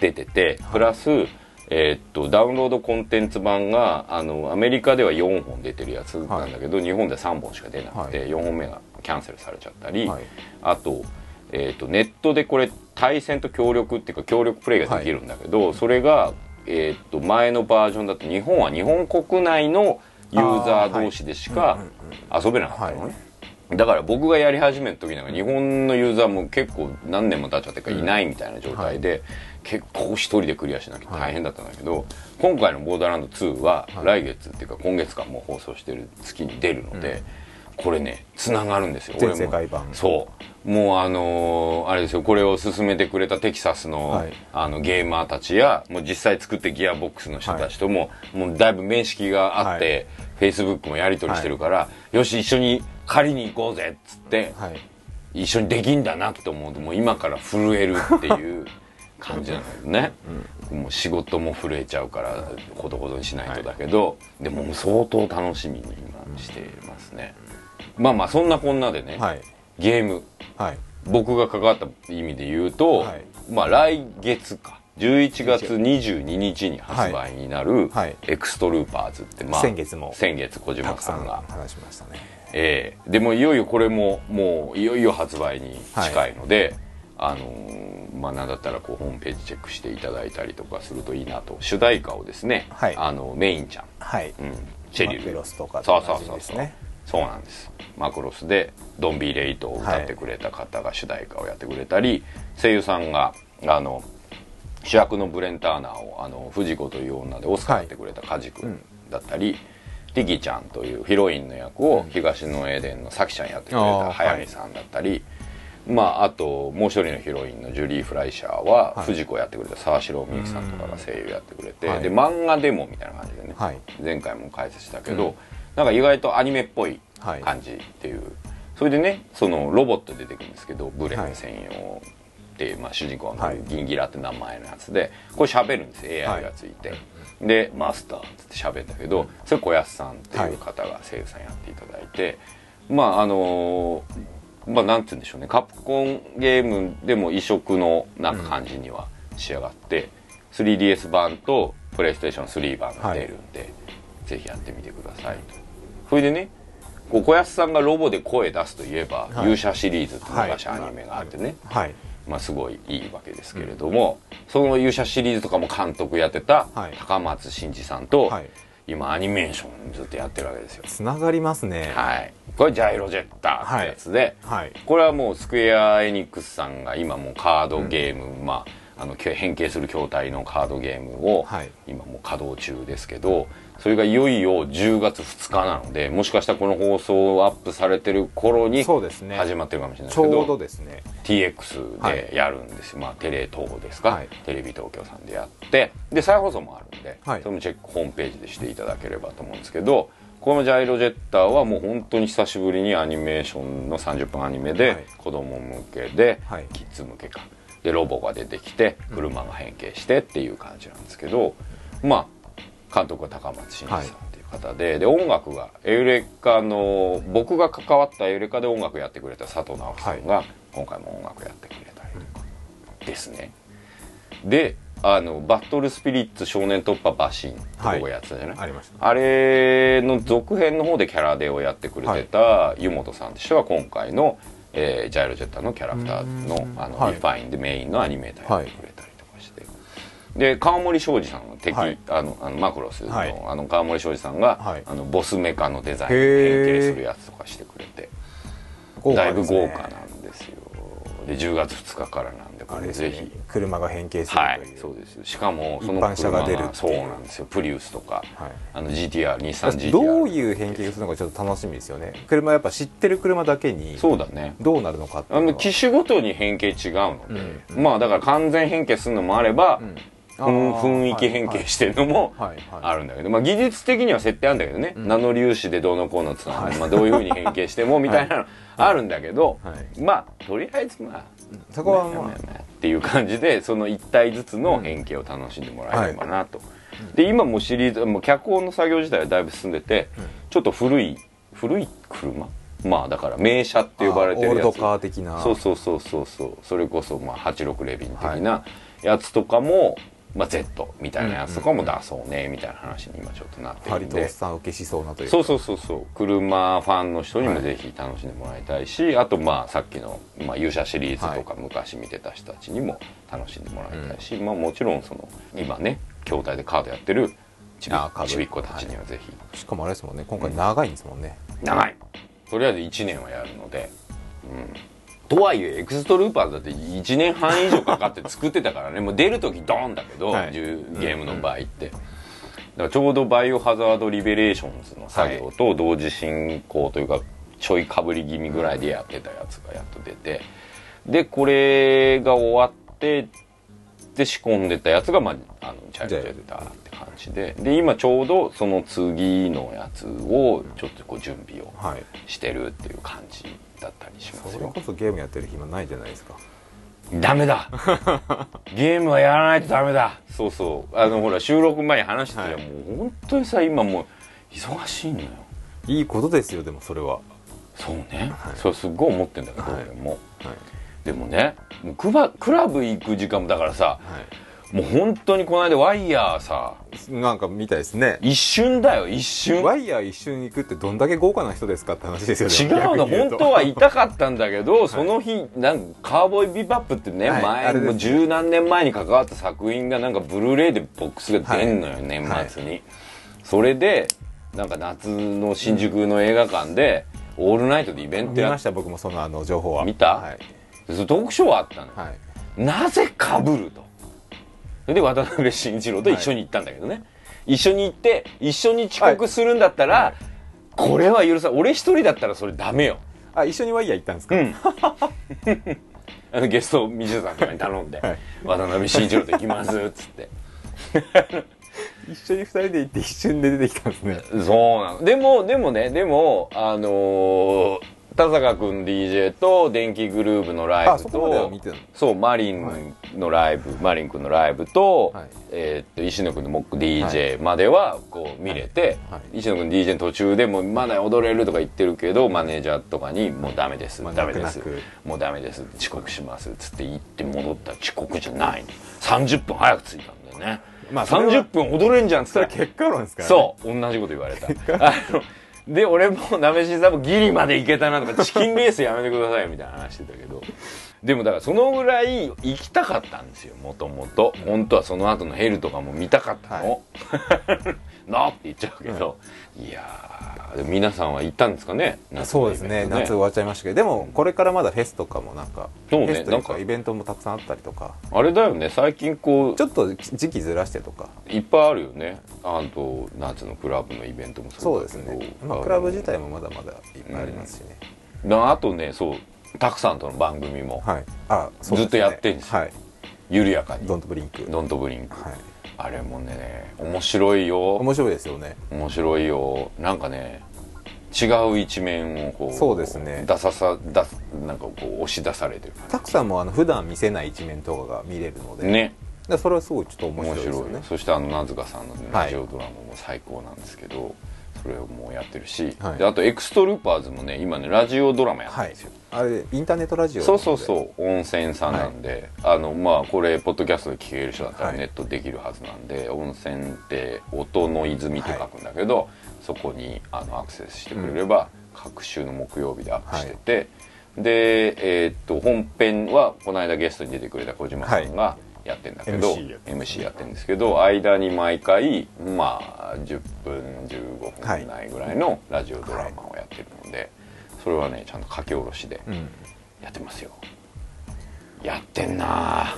出ててプラス、えーっとダウンロードコンテンツ版があのアメリカでは4本出てるやつなんだけど、日本では3本しか出なくて、はい。4本目がキャンセルされちゃったり、はい。あと,、えーっとネットでこれ対戦と協力っていうか協力プレイができるんだけど、それが、えーっと前のバージョンだと日本は日本国内のユーザー同士でしか遊べなかったのね。だから僕がやり始めた時なんか日本のユーザーも結構何年も経っちゃってからいないみたいな状態で、結構一人でクリアしなきゃ大変だったんだけど、今回の「ボーダーランド2」は来月っていうか今月間もう放送してる月に出るので、これねつながるんですよ全俺も世界版。そう。もうあのーあれですよこれを進めてくれたテキサスの,、はい。あのゲーマーたちやもう実際作ってギアボックスの人たちとも、もうだいぶ面識があって、フェイスブックもやり取りしてるから、よし一緒に借りに行こうぜっつって、はい。一緒にできんだなって思うともう今から震えるっていう <laughs> 感じなんだけどね、もう仕事も震えちゃうからほどほどにしないとだけど、でももう相当楽しみに今してますね、まあまあそんなこんなでね、はい。ゲーム。はい。僕が関わった意味で言うと、はい。まあ来月か11月22日に発売になる、はい。エクストルーパーズって、まあ、先月も。先月小島さんが。話しましたね。ええ。でもいよいよこれももういよいよ発売に近いので、あのーまあなんだったらこうホームページチェックしていただいたりとかするといいなと。主題歌をですね、はい。あのメインちゃん、はい。うん、チェリルマクロスとかと同そうそうそうそう、そうなんです。マクロスで「ドンビーレイト」を歌ってくれた方が主題歌をやってくれたり、声優さんがあの主役のブレン・ターナーをあの藤子という女でオスカーやってくれた梶君だったり、ティキちゃんというヒロインの役を東のエデンのサキちゃんやってくれた早見さんだったり、まああともう一人のヒロインのジュリー・フライシャーははい。藤子やってくれた沢城みゆきさんとかが声優やってくれて、はい。で漫画デモみたいな感じでね、はい。前回も解説したけど、なんか意外とアニメっぽいはい感じっていう、それでねそのロボット出てくるんですけどブレン専用っていう、まあ、主人公のはい。ギンギラって名前のやつでこれ喋るんですよ AI がついて、でマスターっつって喋ったけどそれ小安さんっていう方が声優さんやっていただいて、まああのまあなんて言うんでしょうね。カプコンゲームでも異色のなんか感じには仕上がって、3DS 版とプレイステーション3版が出るんで、ぜひやってみてくださいと。それでね小安さんがロボで声出すといえば、はい。勇者シリーズって昔はいアニメがあってね、はい。まあ、すごいいいわけですけれども、その勇者シリーズとかも監督やってたはい。高松真嗣さんと、はい。今アニメーションずっとやってるわけですよ。つながりますね。はいこれジャイロジェッターってやつで、はい。これはもうスクエア・エニックスさんが今もうカードゲーム、まああの変形する筐体のカードゲームをはい。今もう稼働中ですけどそれがいよいよ10月2日なのでもしかしたらこの放送をアップされてる頃に始まってるかもしれないですけどちょうどですね。TX でやるんですよ、まあテレ東ですか、はい。テレビ東京さんでやって。で再放送もあるんで、はい。それもチェックホームページでしていただければと思うんですけどこのジャイロジェッターはもう本当に久しぶりにアニメーションの30分アニメはい。で子供向けで、はい。キッズ向けか。でロボが出てきて車が変形してっていう感じなんですけど、まあ監督は高松真嗣さんっていう方で,、で音楽がエウレカの僕が関わったエウレカで音楽やってくれた佐藤直樹さんが今回も音楽やってくれたりとかですね。であのバトルスピリッツ少年突破バシンってとこやってたじゃない、ありましたあれの続編の方でキャラデをやってくれてた湯本さんとしては今回の、えージャイロジェッターのキャラクターのあの、はい。リファインでメインのアニメーターやってくれたりとかして、で川森庄司さんが敵、はい。あのあのマクロスの,、はい。あの川森庄司さんが、はい。あのボスメカのデザイン変形するやつとかしてくれて。だいぶ豪華なんですよ。で10月2日からなんでこあれですねれぜひ。車が変形するとはいいう、そうですしかもその一般車が出るそうなんですよ。プリウスとか、はい。あの GTR 日産 GTR どういう変形がするのかちょっと楽しみですよね。車やっぱ知ってる車だけにそうだね。どうなるのかってあの機種ごとに変形違うので、まあだから完全変形するのもあれば、ん。ふん雰囲気変形してるのもあるんだけど、まあ技術的には設定あるんだけどね、ナノ粒子でどうのこうのっつうのは、まあどういうふうに変形してもみたいなのあるんだけど、はい。まあとりあえずまあそこはままあっていう感じでその1体ずつの変形を楽しんでもらえればなと、で今もうシリーズもう脚本の作業自体はだいぶ進んでて、ちょっと古い古い車？まあだから名車って呼ばれてるやつ。オールドカー的な。そうそうそうそうそう。それこそまあ86レビン的なやつとかも、まあ、Z みたいなやつとかも出そうねみたいな話に今ちょっとなってるんで。さん受けしそうなというか。そうそうそうそう。車ファンの人にもぜひ楽しんでもらいたいし、あとまあさっきの、まあ、勇者シリーズとか昔見てた人たちにも楽しんでもらいたいし、まあ、もちろんその今ね筐体でカードやってるちびちびっ子たちにはぜひ、しかもあれですもんね。今回長いんですもんね、長い。とりあえず1年はやるので、うん、とはいえエクストルーパーズだって1年半以上かかって作ってたからね。もう出る時ドーンだけど、はい。ゲームの場合って、だからちょうどバイオハザードリベレーションズの作業と同時進行というかちょいかぶり気味ぐらいでやってたやつがやっと出て。でこれが終わってで仕込んでたやつが、まあ、あのチャイルドジェッターって感じで。で今ちょうどその次のやつをちょっとこう準備をはい。してるっていう感じだったりしますよ。それこそゲームやってる暇ないじゃないですか。ダメだ。<laughs> ゲームはやらないとダメだ。そうそう。あのほら収録前に話してたよ、はい。もう本当にさ今もう忙しいのよ。いいことですよでもそれは。そうね、そうすっごい思ってんだけど、はい。俺も。はい。でもねもうクバクラブ行く時間もだからさはもう本当にこの間ワイヤーさいなんかみたいですね。一瞬だよ一瞬。ワイヤー一緒に行くってどんだけ豪華な人ですかって話ですよね。違うの本当は痛かったんだけど、その日なんかカーボーイビバップってね、はい。あ前れですもう十何年前に関わった作品がなんかブルーレイでボックスが出んのよ、年末に、それでなんか夏の新宿の映画館で、オールナイトでイベントやっ見ました僕もそのあの情報は。見た？はい、てトークショーあったのよ、はい、なぜかぶると？それで渡辺慎一郎と一緒に行ったんだけどね、一緒に行って一緒に遅刻するんだったら、はい。これは許さ俺一人だったらそれダメよ。あ一緒にワイヤー行ったんですか、うん。<laughs> あのゲスト水田さんとかに頼んで、はい。渡辺慎一郎と行きますっつって。<laughs> 一緒に二人で行って一瞬で出てきたんですね。そうなの。でもでもねでもあのー田坂君 DJ と電気グルーヴのライブとそうマリンのライブ、マリン君のライブと,、はい。えーっと石野君のモック DJ まではこう見れて、はい。石野君 DJ の途中でもまだ踊れるとか言ってるけどマネージャーとかに「もうダメです、まあダメですもうダメです遅刻します」っつって言って戻ったら遅刻じゃないの。30分早く着いたんだよね、まあそれは30分踊れんじゃんっつったら結果論ですから、ね、そう同じこと言われたで俺もなめしさんもギリまでいけたなとかチキンレースやめてくださいみたいな話してたけど。でもだからそのぐらい行きたかったんですよもともと。本当はその後のヘルとかも見たかったの、なって言っちゃうけど、いやー皆さんは行ったんですかね？夏のそうですね。夏終わっちゃいましたけど。でもこれからまだフェスとかもなんかそうねフェスというなんか。かイベントもたくさんあったりとか。あれだよね最近こう。ちょっと時期ずらしてとか。いっぱいあるよね。あと夏のクラブのイベントもそそうですね、まあ、クラブ自体もまだまだいっぱいありますしね、なあとねそうたくさんとの番組も。はい。あね。ずっとやってんですよはい。緩やかに。ドントブリンク。ドントブリンク、はいあれもね面白いよ。面白いですよね。面白いよ。なんかね違う一面をこうそうですね。出ささ出すなんかこう押し出されてる。たくさんもあの普段見せない一面とかが見れるので、ね。でそれはすごいちょっと面面白いですよね。そしてあの名塚さんのラジオドラマも最高なんですけど、それをもうやってるし、はい。であとエクストルーパーズもね今ねラジオドラマやってるんですよ、あれインターネットラジオそうそうそう音泉さんなんで、あのまあこれポッドキャストで聞ける人だったらはい。ネットできるはずなんで、音泉って音の泉って書くんだけど、そこにあのアクセスしてくれれば、各週の木曜日でアップしてて、でえーっと本編はこの間ゲストに出てくれた小島さんがやってんだけど、MC やって MC やってるんですけど間に毎回まあ10分15分ないぐらいのラジオドラマをやってるので、それはねちゃんと書き下ろしでうん。やってますよ。やってんなあ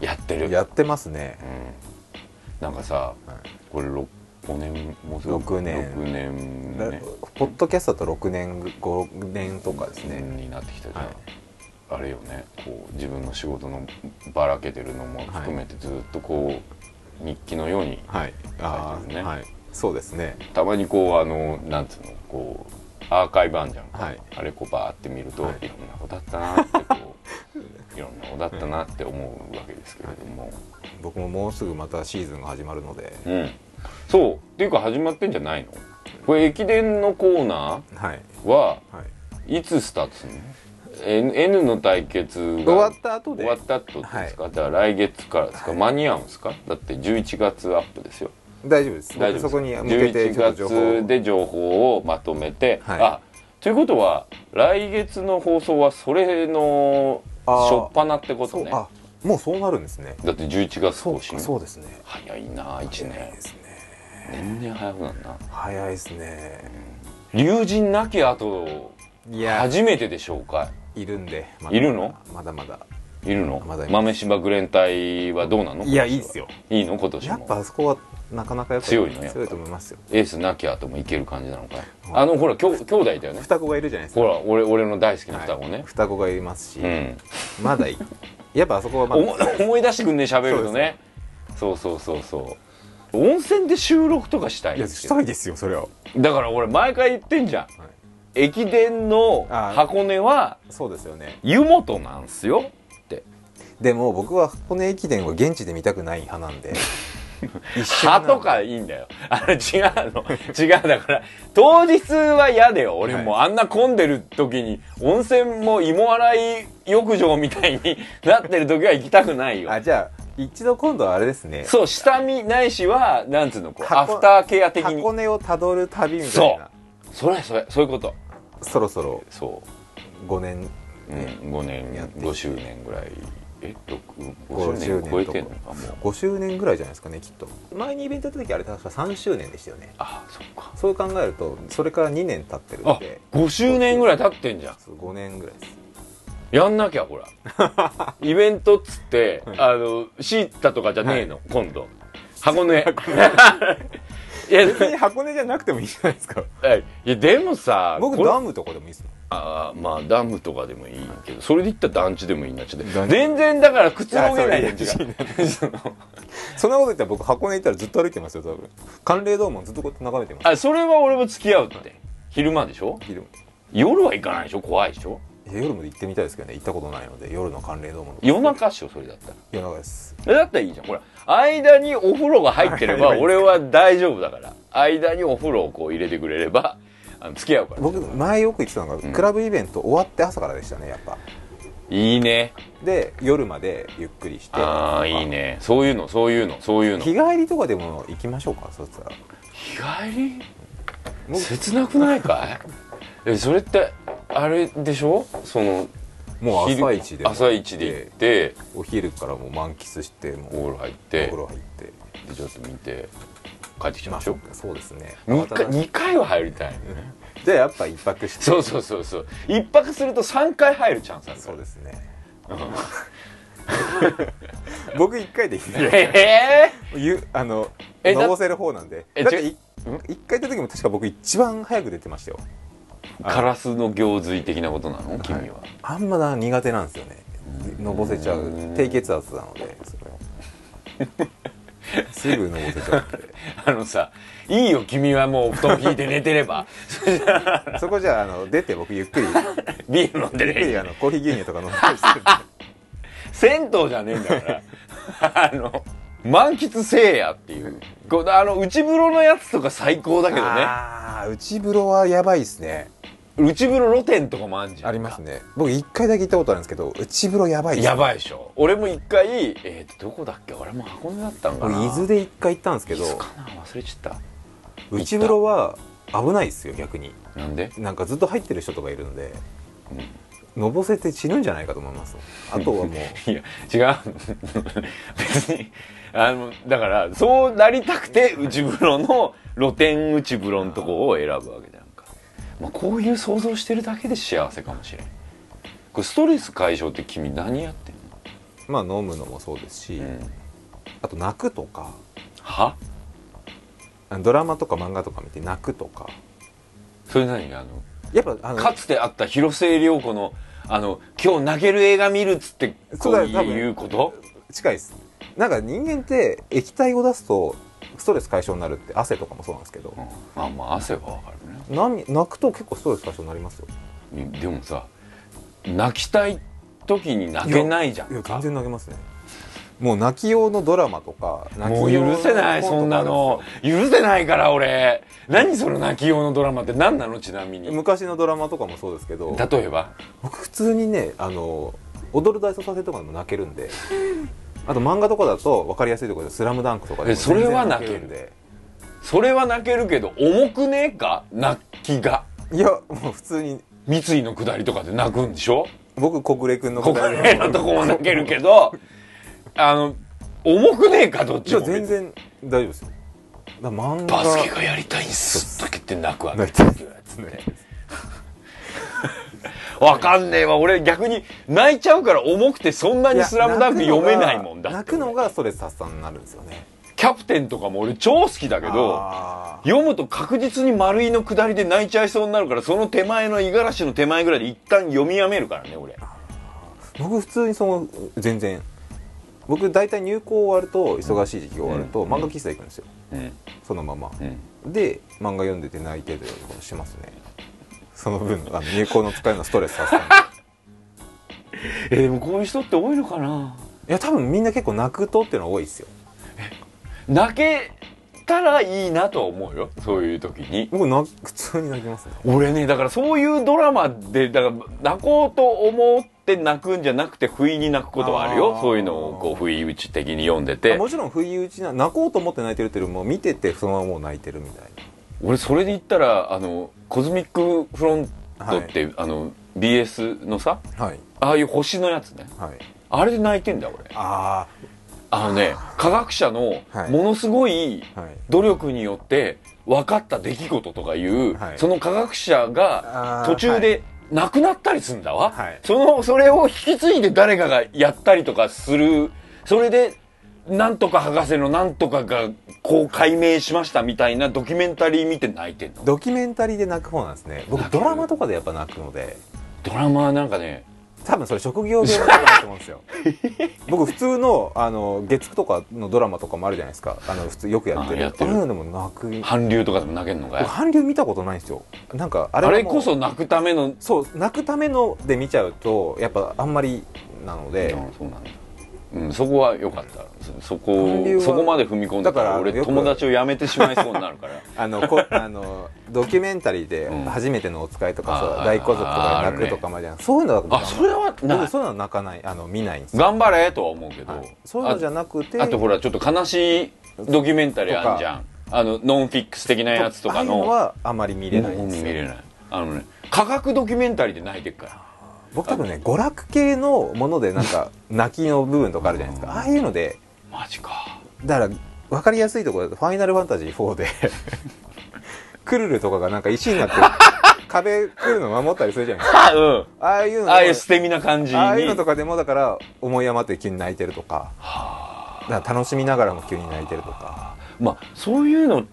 やってる。やってますね。うん、なんかさ、これ6 5年もうすぐ六年。6年だねポッドキャストだと6年5年とかですね、になってきたじゃん、はい。あれよね。こう自分の仕事のばらけてるのも含めてずっとこう日記のようにはい。あ書いてるね。あはい。そうですね。たまにこうあのなんつうのこうアーカイブあんじゃん。か、はい。あれこうバーって見ると、はい。い、ろんなことあったなってこう <laughs> いろんなことあったなって思うわけですけれども、僕ももうすぐまたシーズンが始まるので。うん。そう。っていうか始まってんじゃないの？これ駅伝のコーナはい。ーははい。いつスタートするの？N, N の対決が終わった後で。終わった後ですか、だから来月からですか、間に合うんですか？だって11月アップですよ大丈夫です。大丈夫そこに向けてちょっと情報11月で情報をまとめて、はい。あということは来月の放送はそれの初っ端ってことね。もうそうなるんですね。だって11月更新。そうですね。早いな1年。早いですね。年々早くなるな。早いですね。龍神なき後いや。初めてでしょうかい。るんでまいるの？まだまだいるの？まだいます豆柴グレン隊はどうなの？いやいいですよ。いいの。今年やっもぱあそこはなかなかやっぱ強いのやっぱ。強いと思いますよ。エースなき後もいける感じなのかい。あのほらきょ兄弟だよね。双子がいるじゃないですか。ほら俺俺の大好きなはい。双子ね、双子がいますし。うん。まだいい。やっぱあそこはま思だ思い出してくんね喋るとね。そうそうそうそう。温泉で収録とかしたい。いやんですよしたいですよそれは。だから俺毎回言ってんじゃん、駅伝の箱根はそうですよね。湯本なんすよでも僕は箱根駅伝は現地で見たくない派なんで。<laughs> 一緒歯とかいいんだよ。あれ違うの。違うだから当日は嫌だよ俺も。あんな混んでる時に温泉も芋洗い浴場みたいに <laughs> なってる時は行きたくないよ。あじゃあ一度今度はあれですね。そう下見ないしはなんつうのこうア箱フターケア的に。箱根をたどる旅みたいそう。なそれそれそういうこと。そろそろそ5年う、うん、5年やって5周年ぐらいえ六5 5周年超えてんのとかもう。5周年ぐらいじゃないですかねきっと。前にイベントやった時あれ確か3周年でしたよね。あそっか。そう考えるとそれから2年経ってるんあで5周年ぐらい経ってんじゃん。5年ぐらいです。やんなきゃほら。<laughs> イベントっつって、あのシータとかじゃねえの、今度。箱根。<laughs> いや別に箱根じゃなくてもいいじゃないですか。いやでもさ僕ダムとかでもいいですよあーまあダムとかでもいいけどそれで言ったら団地でもいいなっちゃって団地。全然だからくつろげないいやじゃん違うそんなこと言ったら僕箱根行ったらずっと歩いてますよ多分。寒冷ドームをずっとこうやって眺めてます。あそれは俺も付き合うって。昼間でしょ？昼夜は行かないでしょ？怖いでしょ？夜まで行ってみたいですけどね行ったことないので夜の寒冷ドームの夜中っしょそれだったら。夜中です。だったらいいじゃん。ほら間にお風呂が入ってれば <laughs> 俺は大丈夫だから。間にお風呂をこう入れてくれればあの付き合うから。僕前よく言ってたのが、ん。クラブイベント終わって朝からでしたねやっぱ。いいね。で夜までゆっくりして。ああいいね。そういうのそういうのそういうの。日帰りとかでも行きましょうかそしたら。日帰り？僕切なくないかい？<laughs> えそれってあれでしょ？そのもう昼朝一で朝一で行ってお昼からもう満喫してもうお風呂入っおて風呂入って。でちょっと見て帰ってきましょう。そうですね。2, 回2回は入りたいね。じゃあやっぱ一泊して。そうそうそうそう。一泊すると3回入るチャンスあるそうですね。僕一回でいい <laughs> ええゆあののぼせる方なんで。えだってい違う一回行った時も確か僕一番早く出てましたよ。カラスの行水的なことなの？君は、あんまだ苦手なんですよね。のぼせちゃううん。低血圧なので。それすぐのぼせちゃうあのさいいよ君はもう布団引いて寝てれば。<laughs> そこじゃああの出て僕ゆっくり。ビール飲んでゆっくりねあのコーヒー牛乳とか飲んで銭湯じゃねえんだから。あの満喫せえやっていう。こうあの内風呂のやつとか最高だけどね。ああ内風呂はやばいですね内風呂露天とかもあんじゃんありますね。僕一回だけ行ったことあるんですけど内風呂やばいでやばいでしょ。俺も一回えー、とどこだっけ？俺も箱根だったんかな。俺伊豆で一回行ったんですけど伊豆かな？忘れちゃっ内風呂は危ないですよ逆に。たなんで？なんかずっと入ってる人とかいるので、のぼせて死ぬんじゃないかと思います。あとはもう。<laughs> いや違う。<laughs> 別にあのだからそうなりたくて内風呂の露天内風呂のとこを選ぶわけまあ、こういう想像してるだけで幸せかもしれん。これストレス解消って君何やってんまあ飲むのもそうですし、の、うん、あと泣くとか。は？ドラマとか漫画とか見て泣くとか。それ何？あのやっぱあのかつてあった広末涼子のあの今日泣ける映画見るっつってこういうこと？近いです。なんか人間って液体を出すとストレス解消になるって汗とかもそうなんですけど。うん。まあまあ汗はわかる泣くと結構ストレス解消になりますよ。でもさ泣きたい時に泣けないじゃんいやか全然泣けますね。もう泣き用のドラマとかもう許せないそんなの。許せないから俺。何その泣き用のドラマって何なの？ちなみに。昔のドラマとかもそうですけど。例えば？僕普通にねあの踊る大捜査線とかでも泣けるんで。あと漫画とかだと分かりやすいところで「スラムダンクとかでそれは泣けるんでそれは泣けるけど重くね？えか泣きが。いやもう普通に。三井の下りとかで泣くんでしょ？僕小暮君のここ答えら辺のとこも泣けるけどあの重くねえかどっちも全然大丈夫ですよ。漫画。バスケがやりたいんすとか言って泣くわけ。泣いてる <laughs> わかんねえわ。俺逆に泣いちゃうから重くてそんなに「スラムダンク読めないもんだ泣くのがストレス発散になるんですよねキャプテンとかも俺超好きだけど読むと確実に丸いの下りで泣いちゃいそうになるからその手前の五十嵐の手前ぐらいで一旦読みやめるからね俺。僕普通にその全然。僕大体入校終わると忙しい時期終わるとうん。漫画喫茶行くんですよ。うん。そのまま。うん。で漫画読んでて泣いてたりとかしますね。その分あの入校の使いのストレス発散。<laughs> えでもこういう人って多いのかな？いや多分みんな結構泣くとっていうのは多いですよ泣けたらいいなとは思うよ。そういう時に。僕な普通に泣きますね。俺ねだからそういうドラマでだから泣こうと思って泣くんじゃなくて不意に泣くことはあるよ。あー。そういうのをこう不意打ち的に読んでて。もちろん不意打ちな泣こうと思って泣いてるっていうよりも見ててそのままもう泣いてるみたい俺それで言ったらあのコズミックフロントって、あの BS のさなはい。ああいう星のやつね。はい。あれで泣いてんだよ俺。ああのね科学者のはい。ものすごい努力によって分かった出来事とかいう、はい。その科学者が途中で亡くなったりするんだわ、はい。そのそれを引き継いで誰かがやったりとかする。それでなんとか博士のなんとかがこう解明しましたみたいなドキュメンタリー見て泣いてんの？ドキュメンタリーで泣く方なんですね。僕ドラマとかでやっぱ泣くので。ドラマはなんかね多分それ職業病だと思うんですよ。<laughs> 僕普通のあの月9とかのドラマとかもあるじゃないですか。あの普通よくやってる。あでも泣く。韓流とかでも泣けんのかい？僕韓流見たことないんですよ。なんかああれはもうれこそ泣くためのそう泣くためので見ちゃうとやっぱあんまりなので。うんそうなんだ、うん、そこは良かった。そそこそこまで踏み込んだからら俺友達を辞めてしまいそうになるから。あのこ <laughs> あのドキュメンタリーでうん「初めてのお使い」とかあさー大家族とかで泣くとかまでじゃんそういうのは僕あそれはなそういうのは泣かない。あの見ないんですよ。頑張れとは思うけど、はい。そういうのじゃなくてああとほらちょっと悲しいドキュメンタリーあるじゃん。あのノンフィックス的なやつとかああいうののはあまり見れないんですよ。見れない。あのね科学ドキュメンタリーで泣いてるから僕多分ね娯楽系のものでなんか <laughs> 泣きの部分とかあるじゃないですか。ああいうので。マジか。だから分かりやすいところだと「ファイナルファンタジー4」でクルルとかがなんか石になって <laughs> 壁来るの守ったりするじゃないですか。あ <laughs> うん。ああいうのああいう捨て身な感じに。ああいうのとかでもだから思い余って急に泣いてるとか。だから楽しみながらも急に泣いてるとか。まあそういうの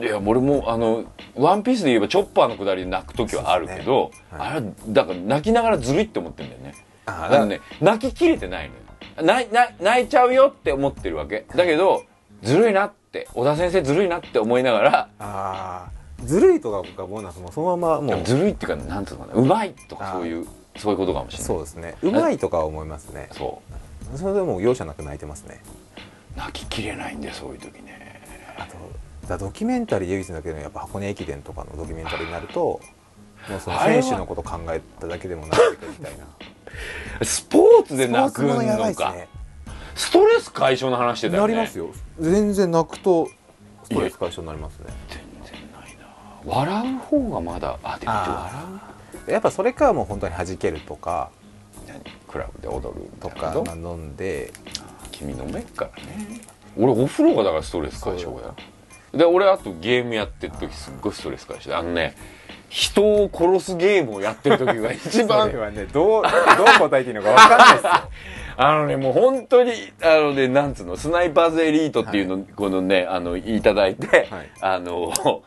いや俺もあの「ワンピースで言えばチョッパーのくだりで泣く時はあるけど、ね。はい。あれはだから泣きながらずるいって思ってんだよね。ああのね泣ききれてないのよ。泣い泣い泣いちゃうよって思ってるわけ。だけどずるいなって小田先生ずるいなって思いながらあー。ずるいとかがボーナスもそのままもう。ずるいっていうかなんていうのかなうまいとかそういうそういうことかもしれない。そうですね。うまいとかは思いますね。そそれでもう容赦なく泣いてますね。う泣ききれないんでそういう時ね。あとだドキュメンタリーで唯一だけどやっぱ箱根駅伝とかのドキュメンタリーになるともうその選手のこと考えただけでも泣いてくるみたいな。<laughs> スポーツで泣くのか。ね。ストレス解消の話してたよね。なりますよ。全然泣くとストレス解消になりますね。全然ないな。笑う方がまだあでもあやっぱそれかもう本当に弾けるとか何クラブで踊ると？かまあ、飲んで。君飲めっからね。俺お風呂がだからストレス解消だよで俺あとゲームやってる時すっごいストレス解消であのね人を殺すゲームをやってる時が一そ番れはねどうどう答えていいのか分かんないですよ <laughs> あのね、もう本当に、あのね、なんつうの、スナイパーズエリートっていうの、このね、あの、いただいて、はいあの、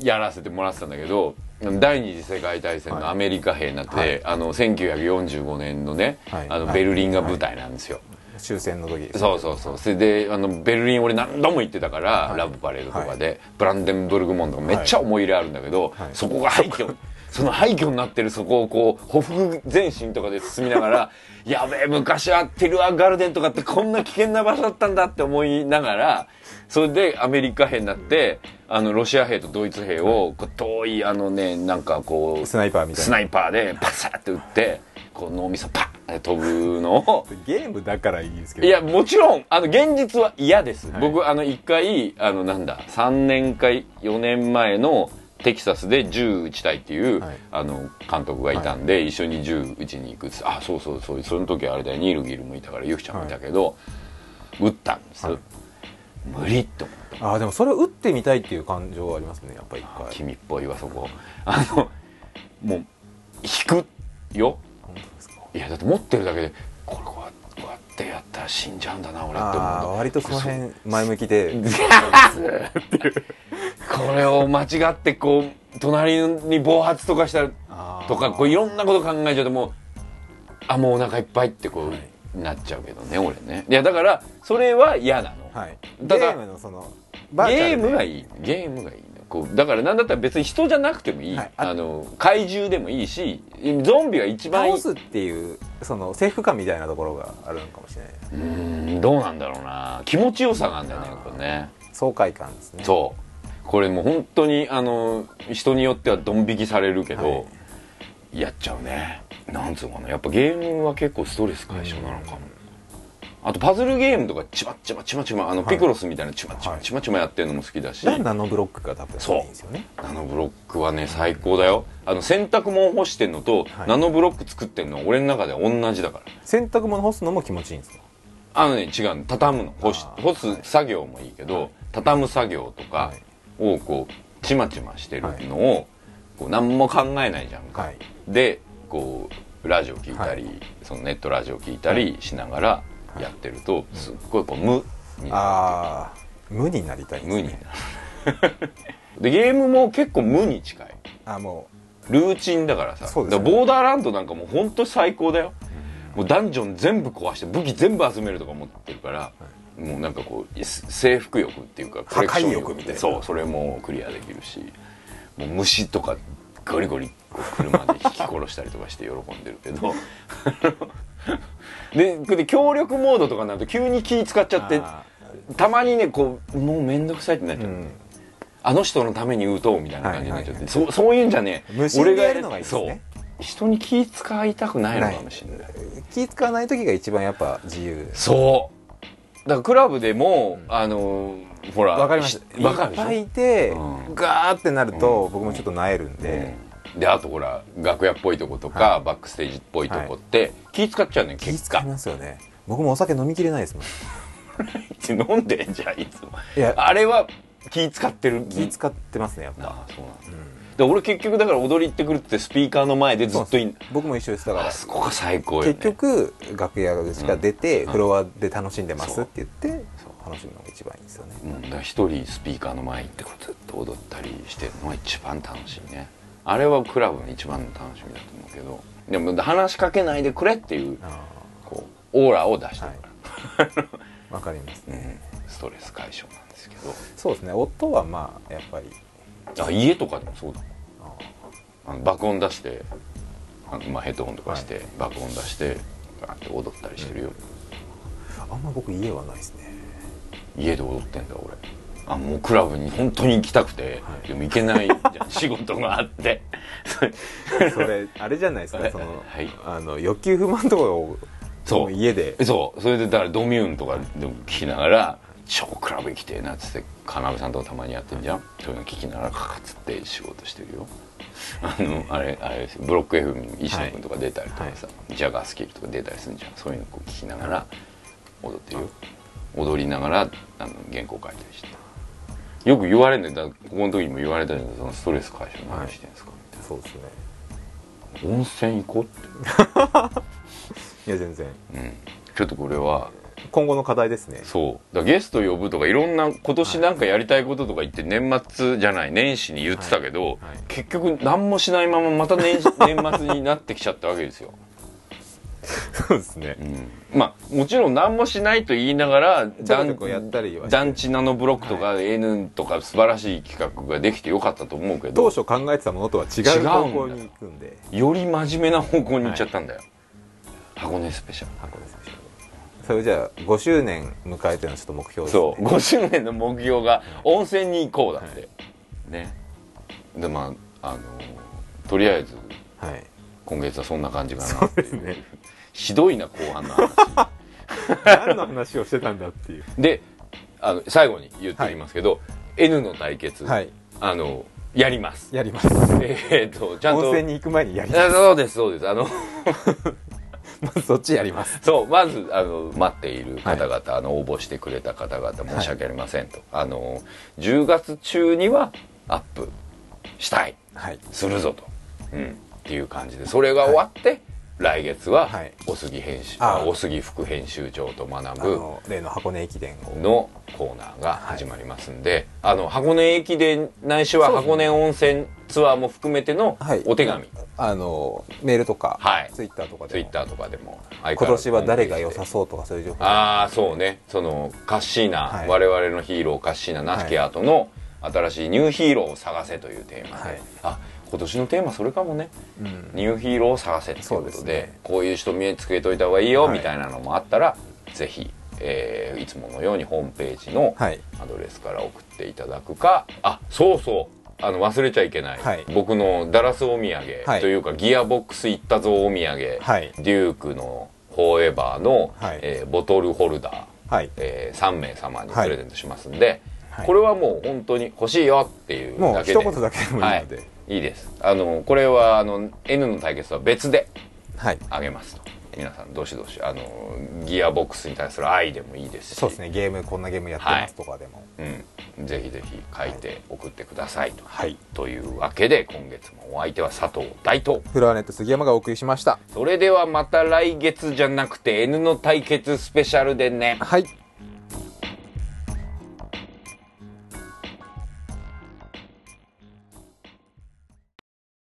やらせてもらってたんだけど、第二次世界大戦のアメリカ兵になって、はいあの、1945年のね、はいあの、ベルリンが舞台なんですよ。終戦の時。そうそうそう。それで、あの、ベルリン俺何度も行ってたから、ラブパレードとかで、ブランデンブルグ門とかめっちゃ思い入れあるんだけど、はい。そこが廃墟、その廃墟になってるそこをこう、歩幅前進とかで進みながら、<laughs> やべえ、昔はテルアガルデンとかってこんな危険な場所だったんだって思いながら、それでアメリカ兵になって、あの、ロシア兵とドイツ兵を、こう遠い、あのね、なんかこう、スナイパーみたいな。スナイパーでパサッて撃って、こう脳みそパ飛ぶの？を、<laughs> ゲームだからいいですけどいや、もちろん、あの、現実は嫌です。はい僕、あの、一回、あの、なんだ、3年か4年前のテキサスで銃撃ちたいっていう、はいあの、監督がいたんで、一緒に銃撃ちに行くっあ、そうそうそう、その時あれだよ、ニールギルもいたから、ユキちゃんもいたけど、撃ったんです。はい無理って思った。ああでもそれを打ってみたいっていう感情はありますねやっぱり一回君っぽいわ、そこ。あの、もう、引くよ。いや、だって持ってるだけで、これこうやってやったら死んじゃうんだな、俺って思う。割とその辺前向きで。<laughs> これを間違ってこう隣に暴発とかしたとかこういろんなこと考えちゃうともうあもうお腹いっぱいってこう、なっちゃうけどね俺ね。いやだからそれは嫌なの、はい。ゲだからームのそのゲームがいいいゲームがいい。のこうだからなんだったら別に人じゃなくてもいい、はい。ああの怪獣でもいいしゾンビが一番いい。倒すっていうその征服感みたいなところがあるのかもしれないうーんどうなんだろうな。気持ちよさがあるんだよねこれね。爽快感ですね。そう。これもう本当にあの人によってはドン引きされるけど、はい。やっちゃうね。なんつうのかな。やっぱゲームは結構ストレス解消なのかも、あとパズルゲームとかちまちまちまちまあのはい。ピクロスみたいなちまちまはい。ちまちまやってるのも好きだし、ナノブロックが多分そういいんですよね。ナノブロックはね最高だよ。あの洗濯物干してんのと、はい。ナノブロック作ってんのは俺の中では同じだから。洗濯物干すのも気持ちいいんですか？あのね違うの。畳むの。干しあー。干す作業もいいけど、畳む作業とかはい。をこうちまちましてるのを、こう何も考えないじゃんか、はい。でこうラジオ聞いたり、はい。そのネットラジオ聞いたりしながらやってると、すっごいこう無になああ無になりたいね。る無になる。<laughs> でゲームも結構無に近い。あもルーチンだからさ。ね。だからボーダーランドなんかもう本当最高だよ、もうダンジョン全部壊して武器全部集めるとか思ってるから、もうなんかこうす征服欲っていうかコレクション破壊欲みたいなそうそれもクリアできるしもう虫とかゴリゴリこう車で引き殺したりとかして喜んでるけど <laughs> でで協力モードとかになると急に気使っちゃってあたまにねこうもう面倒くさいってなっちゃう、ん。あの人のために打とうみたいな感じになっちゃって、はいそうそういうんじゃね無心でやるのがいいですね。そう。人に気使いたくないのかもしれない。気使わない時が一番やっぱ自由。そう。だからクラブでも、あのほらわかりますしわかるいっぱいいて、うん。ガーってなると、僕もちょっとなえるんで、うんであとほら楽屋っぽいとことか、バックステージっぽいとこって、気使っちゃうねん気結果使いますよね。僕もお酒飲みきれないですもん。<laughs> 飲んでじゃあいつも。いや。あれは気使ってる？気使ってますねやっぱ、ああそうなんだ、で俺結局だから踊り行ってくるってスピーカーの前でずっといん僕も一緒ですだから。あそこが最高よね。結局楽屋しか出て、うん。フロアで楽しんでますって言って楽しむのが一番いいですよね。うん、だから一人スピーカーの前行ってずっと踊ったりしてるのが一番楽しいねあれはクラブの一番の楽しみだと思うけどでも話しかけないでくれっていうあこうオーラを出してるから、あ <laughs> わかります。ね、うん、ストレス解消なんですけど。そうですね。音はまあやっぱり。あ家とかでもそうだああの爆音出してあの、まあ、ヘッドホンとかして、爆音出してガーって踊ったりしてるよ、あんま僕家はないですね。家で踊ってんだ俺あもうクラブに本当に行きたくて、でも行けないじゃん。<laughs> 仕事があって。<laughs> それあれじゃないですか。その、はい。あの欲求不満とかをそう。も家で。そう。それでだからドミューンとかでも聞きながら超クラブ行きてえなっつってかなべさんとかたまにやってんじゃん。そういうの聞きながらカカっつって仕事してるよ。あのあれあれですよ。ブロック FM に石野君とか出たりとかさ、ジャガースキルとか出たりするんじゃん。そういうのこう聞きながら踊ってるよ。踊りながらあの原稿書いたりしてよく言われるんだ。ここの時にも言われたじゃん。そのストレス解消何してんですか、みそうですね。温泉行こうって。<laughs> いや全然。うん。ちょっとこれは今後の課題ですね。そう。だゲスト呼ぶとかいろんな今年なんかやりたいこととか言って年末じゃない年始に言ってたけど、はい。はい。結局何もしないまままた年 <laughs> 年末になってきちゃったわけですよ、そうですね。うん、まあもちろん何もしないと言いながら <laughs> ちょこちょこやったりはして。団地ナノブロックとか N とか素晴らしい企画ができてよかったと思うけど。当初考えてたものとは違う方向に行くんで。より真面目な方向に行っちゃったんだよ、箱根スペシャル。箱根スペシャル。それじゃあ5周年迎えてのちょっと目標ですね。そう。5周年の目標が温泉に行こうだって、ね。でまああのとりあえずはい。今月はそんな感じかなそうですねひどいな後半の話。何の話をしてたんだっていう。であの最後に言っておきますけど、N の対決、はい。あのやります。やります。えーっとちゃんと。温泉に行く前にやります。あそうですそうです。あの <laughs> まずそっちやります。そうまずあの待っている方々、あの応募してくれた方々申し訳ありませんと、あの10月中にはアップしたい。はい。するぞと、うん、っていう感じで。それが終わって、来月ははい。お杉編集、あお杉副編集長と学あぶの例の箱根駅伝を。のコーナーが始まりますんで、あの箱根駅伝ないしは箱根温泉ツアーも含めてのはい。お手紙、あのメールとか、はい。ツイッターとかでも。ツイッターとかでも今年は誰が良さそうとかそういう情報。ああそうね。そのカッシーナ、はい。我々のヒーローカッシーナナチケアートの新しいニューヒーローを探せというテーマで、はい。あ今年のテーマそれかもね。うん。ニューヒーローを探せっていうことでね。こういう人見つけといた方がいいよ、はい。みたいなのもあったらぜひ、えーいつものようにホームページのはい。アドレスから送っていただくかあそうそう。あの忘れちゃいけない、はい。僕のダラスお土産、はい。というかギアボックス行ったぞお土産、はい。デュークのフォーエバーの、はい。えーボトルホルダー、はい。えー3名様にプレゼントしますんで、はい。これはもう本当に欲しいよっていうもうだけで。一言だけでもいいので。はい、いいです。あのこれはあの N の対決とは別ではい。あげますと。皆さんどしどしあのギアボックスに対する愛でもいいですし。そうですね。ゲームこんなゲームやってますとかでも。うん、ぜひぜひ書いて送ってくださいと,、はい。というわけで今月もお相手は佐藤大東フロアネット杉山がお送りしました。それではまた来月じゃなくて N の対決スペシャルでね。はい